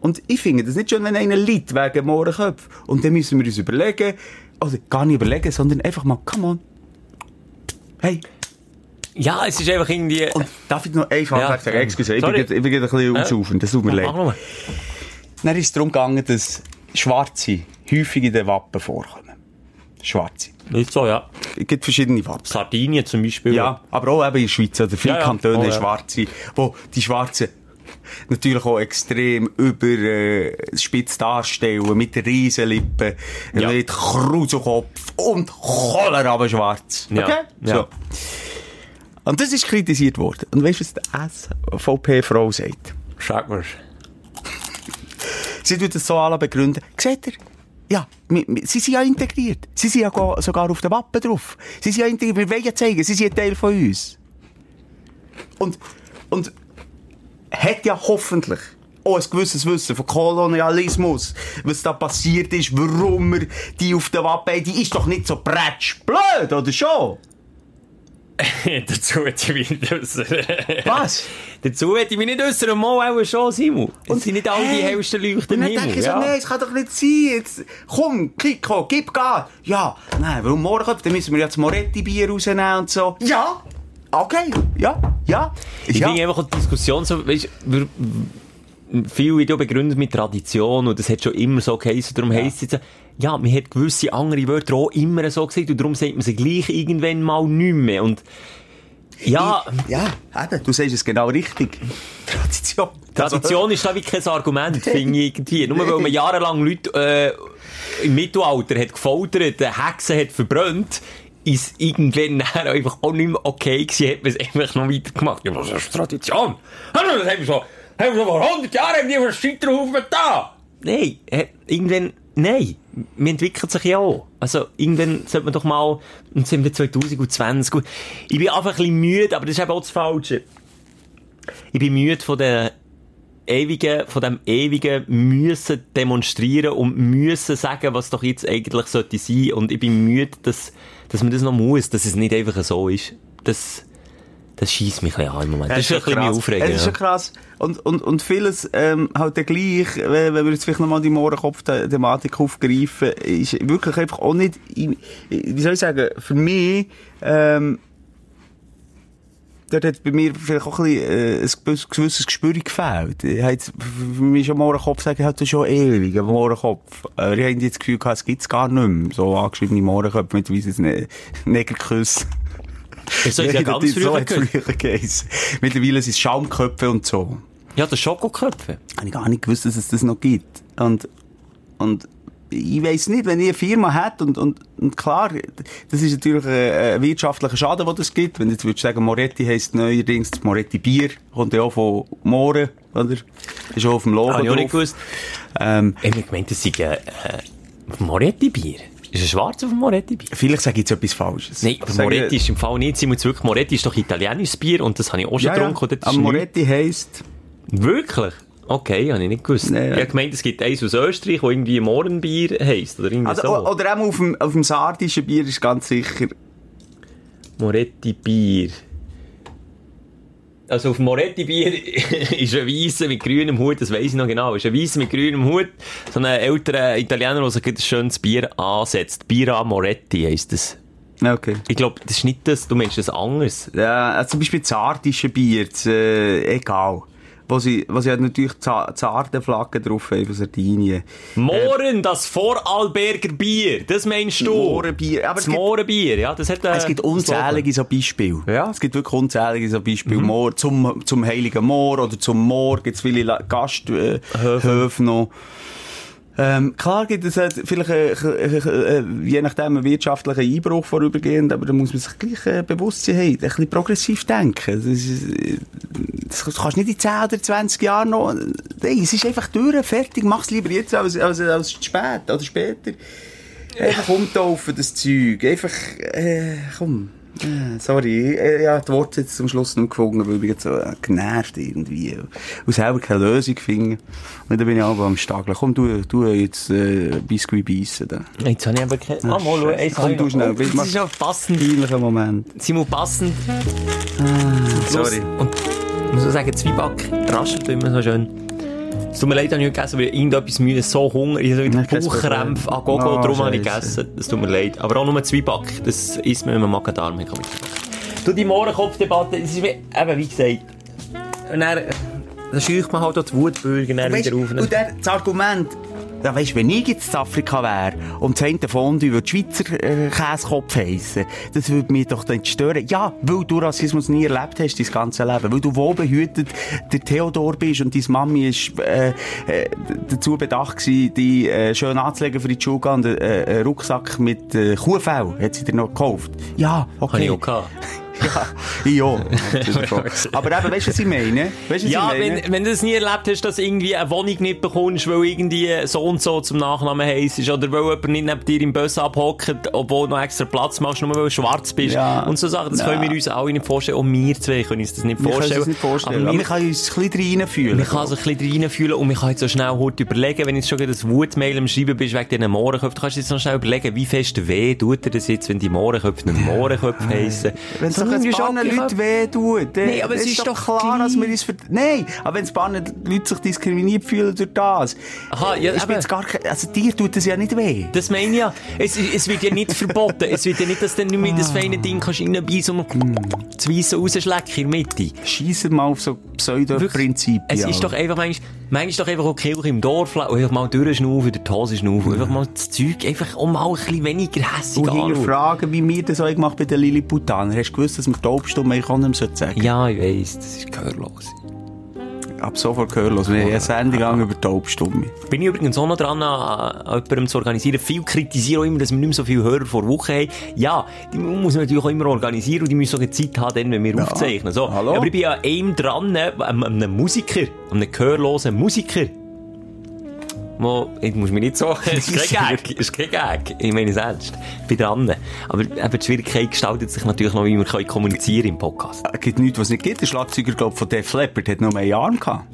Und ich finde das nicht schon, wenn einer liegt wegen Mohrenköpfen. Und dann müssen wir uns überlegen, oder gar nicht überlegen, sondern einfach mal, come on. Hey, Ja, es ist einfach irgendwie... und darf ich noch einfach Ja, sagen, excuse, ich bin, ich bin ein bisschen ausschaufen, das tut mir leid. Dann ist es darum gegangen, dass Schwarze häufig in den Wappen vorkommen. Schwarze. Ist so, ja. Es gibt verschiedene Wappen. Sardinien zum Beispiel. Ja, aber auch eben in der Schweiz, oder viele Ja, ja. Kantone Oh, ja. Schwarze, wo die Schwarzen natürlich auch extrem über äh, spitz darstellen, mit Riesenlippen, Ja. mit Kruselkopf und aber schwarz. Okay? Ja. So. Und das ist kritisiert worden. Und weißt du, was die SVP-Frau sagt? Sag mal. Sie tut das so alle begründen. Seht ihr? Ja, sie sind ja integriert. Sie sind ja sogar auf den Wappen drauf. Sie sind ja integriert. Wir wollen ja zeigen, sie sind ein Teil von uns. Und, und hat ja hoffentlich auch ein gewisses Wissen von Kolonialismus, was da passiert ist, warum wir die auf den Wappen haben. Die ist doch nicht so bretsch blöd, oder schon? Dazu hätte ich mich nicht äußern. Was? Dazu hätte ich mich nicht äußern, mal auch schon, Simon. Und Und- sind nicht all die hellsten Leuchten Und im dann denke Himmel. ich so, ja. nein, es kann doch nicht sein. Jetzt, komm, Kiko, gib Gas. Ja, nein, warum morgen? Dann müssen wir jetzt Moretti-Bier rausnehmen und so. Ja, okay, ja, ja. Ich ja. finde einfach die Diskussion so, weißt, wir, viel Video begründet mit Tradition und das hat schon immer so geheißen, darum ja. heisst es jetzt, ja, man hat gewisse andere Wörter auch immer so gesagt und darum sagt man sie gleich irgendwann mal nicht mehr und ja. Ich, ja, eben, du sagst es genau richtig. Tradition. Tradition ist da wie kein Argument, finde ich irgendwie. Nur weil man jahrelang Leute, äh, im Mittelalter hat gefoltert, Hexen hat verbrannt, ist irgendwann einfach auch nicht mehr okay gewesen, hat man es einfach noch weitergemacht. Ja, was ist Tradition? Das haben wir schon, haben wir vor 100 Jahren haben die einen Scheiterhaufen da. Nein, irgendwann, nein. Man entwickelt sich ja auch. Also, irgendwann sollte man doch mal, und sind wir 2020, ich bin einfach ein bisschen müde, aber das ist eben auch das Falsche. Ich bin müde von der ewigen, von dem ewigen müssen demonstrieren und müssen sagen, was doch jetzt eigentlich sollte sein. Und ich bin müde, dass, dass man das noch muss, dass es nicht einfach so ist. Das, das schießt mich ein an im Moment. Das, ist, ist ein bisschen aufregend. Das ist schon krass. Und, und, und vieles, ähm, halt dann gleich, wenn wir jetzt vielleicht nochmal die Mohrenkopf-Thematik aufgreifen, ist wirklich einfach auch nicht, wie soll ich sagen, für mich, ähm, dort hat bei mir vielleicht auch ein, bisschen, äh, ein gewisses Gespür gefehlt. Ich habe für mich schon Mohrenkopf sagen, hatte schon ewig einen Mohrenkopf. Aber ich habe jetzt das Gefühl gehabt, es gibt's gar nicht mehr. So angeschriebene Mohrenköpfe mit weissen ne Negerküsse. Das soll ja ganz früher, so. Mittlerweile sind es Schaumköpfe und so. Ja, das Schokoköpfe. Habe ich gar nicht gewusst, dass es das noch gibt. Und, und ich weiss nicht, wenn ich eine Firma hat und, und, und klar, das ist natürlich ein, ein wirtschaftlicher Schaden, den das gibt. Wenn du jetzt würdest sagen, Moretti heisst neuerdings das Moretti Bier, kommt ja auch von Moore, oder? Ist auch auf dem Logo ah, drauf. nicht gewusst. Ähm, ich habe gemeint, das sei äh, Moretti Bier. Ist es schwarz auf dem Moretti Bier? Vielleicht sage ich jetzt etwas Falsches. Nein, aber Moretti ist im Fall nicht. Muss wirklich, Moretti ist doch italienisches Bier und das habe ich auch schon ja, getrunken. Ja. Aber Moretti heisst... Wirklich? Okay, habe ich nicht gewusst. Nee, ja. Ich habe gemeint, es gibt eins aus Österreich, das irgendwie Mohrenbier heisst, oder irgendwie also, so. Oder auch auf dem, auf dem sardischen Bier ist ganz sicher... Moretti Bier. Also auf dem Moretti Bier ist ein Weisse mit grünem Hut, das weiss ich noch genau, ist ein Weisse mit grünem Hut, so ein älterer Italiener, der sich ein schönes Bier ansetzt. Bira Moretti heisst das. Okay. Ich glaube, das ist nicht das, du meinst das anders. Ja, also zum Beispiel das sardische Bier, das, äh, egal wo sie, wo sie hat natürlich zarte Flaggen drauf haben von Sardinien. Mohren, äh, das Vorarlberger Bier, das meinst du? Mohrenbier. Aber das Mohrenbier, ja, das hat, äh, Es gibt unzählige so Beispiele. Ja. Es gibt wirklich unzählige so Beispiele. Mhm. Moor, zum, zum Heiligen Moor oder zum Moor gibt es viele Gasthöfe äh, noch. Ähm, klar gibt es halt vielleicht, äh, äh, je nachdem, einen wirtschaftlichen Einbruch vorübergehend, aber da muss man sich gleich äh, bewusst sein, hey, ein bisschen progressiv denken. Das, ist, das kannst du nicht in 10 oder 20 Jahren noch, hey, es ist einfach durch, fertig, mach's lieber jetzt als, als, als spät oder später. Einfach umtaufen, das Zeug. Einfach, äh, komm. Äh, sorry, ich, ich habe die Worte jetzt zum Schluss nicht gefunden, weil ich jetzt so äh, genervt irgendwie und selber keine Lösung finde. Und dann bin ich aber am Stageln. Komm, du, du jetzt äh, Biscuit beißen. Dann. Jetzt habe ich aber keine... Ah, mal, schau, Komm, du schnell. Oh, das ist ja passend. Peinlicher Moment. Simon, passend. Ah, sorry. Und ich muss auch sagen, Zwieback raschelt immer so schön. Es tut mir leid, dass ich nicht gegessen weil irgendetwas müde, so Hunger, ich habe so Bauchkrämpfe an Gogo, oh, darum habe ich gegessen. Das tut mir leid. Aber auch nur Zwieback, das isst man, wenn man Magen-Darm hat. Du, die Mohrenkopfdebatte, das ist wie, eben, wie gesagt, und dann, dann scheucht man halt auch die Wutbürger wieder auf. Und dann, das Argument, ja, weißt, wenn ich jetzt in Afrika wäre und das eine Fondue würde Schweizer äh, Käsekopf heissen, das würde mich doch dann stören. Ja, weil du Rassismus nie erlebt hast, dein ganze Leben. Weil du wohlbehütet der Theodor bist und deine Mami ist äh, äh, dazu bedacht gewesen, die äh, schön anzulegen für die Schule und äh, einen Rucksack mit äh, Kuhfell hat sie dir noch gekauft. Ja, okay. Habe ich auch gehabt. Ja, ja. Aber eben, weißt du, was ich meine? Weißt, was ja, ich meine? Wenn, wenn du es nie erlebt hast, dass du irgendwie eine Wohnung nicht bekommst, weil irgendwie so und so zum Nachnamen heisst, oder weil jemand nicht neben dir im Bus abhockt, obwohl du noch extra Platz machst, nur weil du schwarz bist. Ja. Und so Sachen, das ja. können wir uns alle nicht vorstellen. Auch wir zwei können uns das nicht vorstellen. Wir können nicht vorstellen. Aber, aber wir können uns ein bisschen reinfühlen. Man kann sich ein bisschen reinfühlen und man kann jetzt so schnell heute überlegen, wenn du jetzt schon das Wutmail am Schreiben bist wegen diesen Mohrenköpfen, kannst du jetzt noch schnell überlegen, wie fest weh tut dir das jetzt, wenn die Mohrenköpfe nicht Mohrenköpfe heissen. Wenn doch ein Leute wehtut. Nein, aber es ist, ist doch klar, dass wir uns. Nein, aber wenn es paar Leute sich diskriminiert fühlen durch das. Aha, ja, aber... Gar kein, also dir tut es ja nicht weh. Das meine ich ja. Es, es wird ja nicht verboten. Es wird ja nicht, dass du nicht mehr das feine Ding kannst reinbeissen und mm. das Weisse rausschlecken in der Mitte. Scheissen mal auf so Pseudo-Prinzipien. Es ist doch einfach manchmal Manchmal doch einfach auch Kirche im Dorf einfach mal durchschnaufen, durch die Hose schnaufen, einfach mal das Zeug einfach auch mal ein bisschen weniger hässig Und hinterfragen, wie wir das auch gemacht bei den Lilliputaner. Hast du gewusst, dass wir Taubstumm eigentlich auch nicht mehr sagen Ja, ich weiss, das ist gehörlos. Ab sofort gehörlos. Wir haben eine Sendung lang über Taubstumme. Bin ich übrigens auch noch dran, an, an jemandem zu organisieren. Viel kritisieren auch immer, dass wir nicht mehr so viele Hörer vor Woche haben. Ja, die muss man natürlich auch immer organisieren und die müssen auch eine Zeit haben, dann, wenn wir aufzeichnen. So. hallo? Aber ich bin an einem dran, an einem Musiker, einem gehörlosen Musiker. Wo, jetzt muss mich nicht so, es ist kein Gag, es ist kein Gag. Ich meine es ernst. Ich bin dran. Aber eben die Schwierigkeit gestaltet sich natürlich noch, wie wir können kommunizieren im Podcast. Es gibt nichts, was es nicht gibt. Der Schlagzeuger, glaub, von Def Leppard hat noch einen Arm gehabt.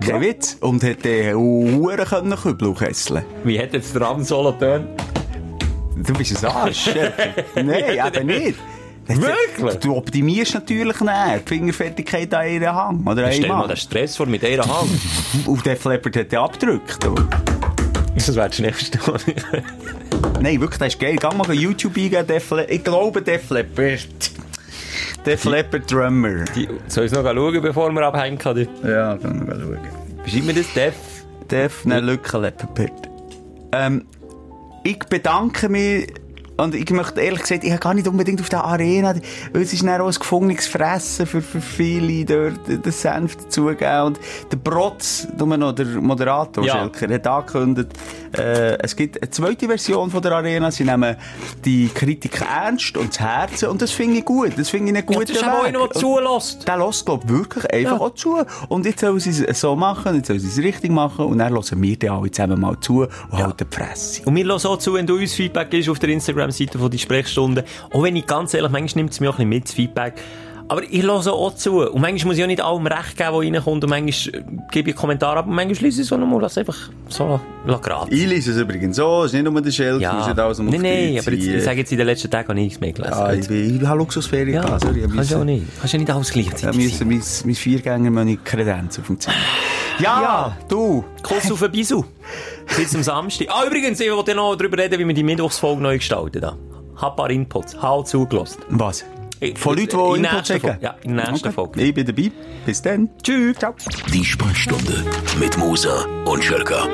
Kein Witz. Und hat den Huren können kübeln und kesseln. Wie hat jetzt der Ram-Solo getönt? Du bist ein Arsch. Nein, eben nicht. Wirklich? Du optimierst natürlich nicht die Fingerfertigkeit an ihren Hang. Oder Stell dir mal den Stress vor mit einer Hand. Und der Leppard hat den abgedrückt. Das wäre das nächste. Nein, wirklich, das ist geil. Geh mal YouTube eingeben, Def Ich glaube, Def Leppard. Def Leppard Drummer. Die, soll ich es noch schauen, bevor wir abhängen können? Ja, können wir schauen. Beschreib mir das, Def. Def, nein, Lücke Leppard. Ähm, ich bedanke mich und ich möchte ehrlich gesagt, ich habe gar nicht unbedingt auf der Arena, weil es ist dann auch ein gefundenes Fressen für, für viele dort, den Senf dazugeben. Und der Protz, nur noch der Moderator, Ja. Schelker, hat angekündigt, äh, es gibt eine zweite Version von der Arena. Sie nehmen die Kritik ernst und das Herzen und das finde ich gut. Das finde ich einen guten das ist auch Weg. einer, der zulässt. Der lässt, glaub ich, wirklich einfach auch zu. Und jetzt sollen sie es so machen, jetzt sollen sie es richtig machen und dann hören wir dann alle zusammen mal zu und halten die Fresse. Und wir hören so zu, wenn du uns Feedback gibst auf der Instagram-Seite von die Sprechstunde. Auch wenn ich ganz ehrlich, manchmal nimmt es mir auch ein bisschen mit, das Feedback. Aber ich höre auch zu. Und manchmal muss ich auch nicht allem recht geben, was reinkommt. Und manchmal äh, gebe ich Kommentare ab. Und manchmal lese ich es auch nochmal. Lass einfach so, gerade. Ich lese es übrigens so, es ist nicht nur der Schelf, Ja, nicht alles um nein, nein, aber jetzt, ich sage jetzt in den letzten Tagen habe ich nichts mehr gelesen. Ja, ich, bin- habe Luxusferien ja, sorry. ich kannst du auch nicht. Kannst ja nicht alles Ja, gleichzeitig müssen, mein, mein Viergänger meine Kredenz auf dem Zimmer. Ja, Ja. du. Kuss auf den Bisu. Bis zum Samstag. Ah, übrigens, ich wollte noch darüber reden, wie wir die Mittwochsfolge neu gestalten. Da. Hab ein paar Inputs. Halt zugelassen. Was? Von Leuten, in die der Input nächsten checken? Folge. Ja, in der nächsten Folge. Ich bin dabei. Bis dann. Tschüss. Ciao. Die Sprechstunde mit Musa und Schelka.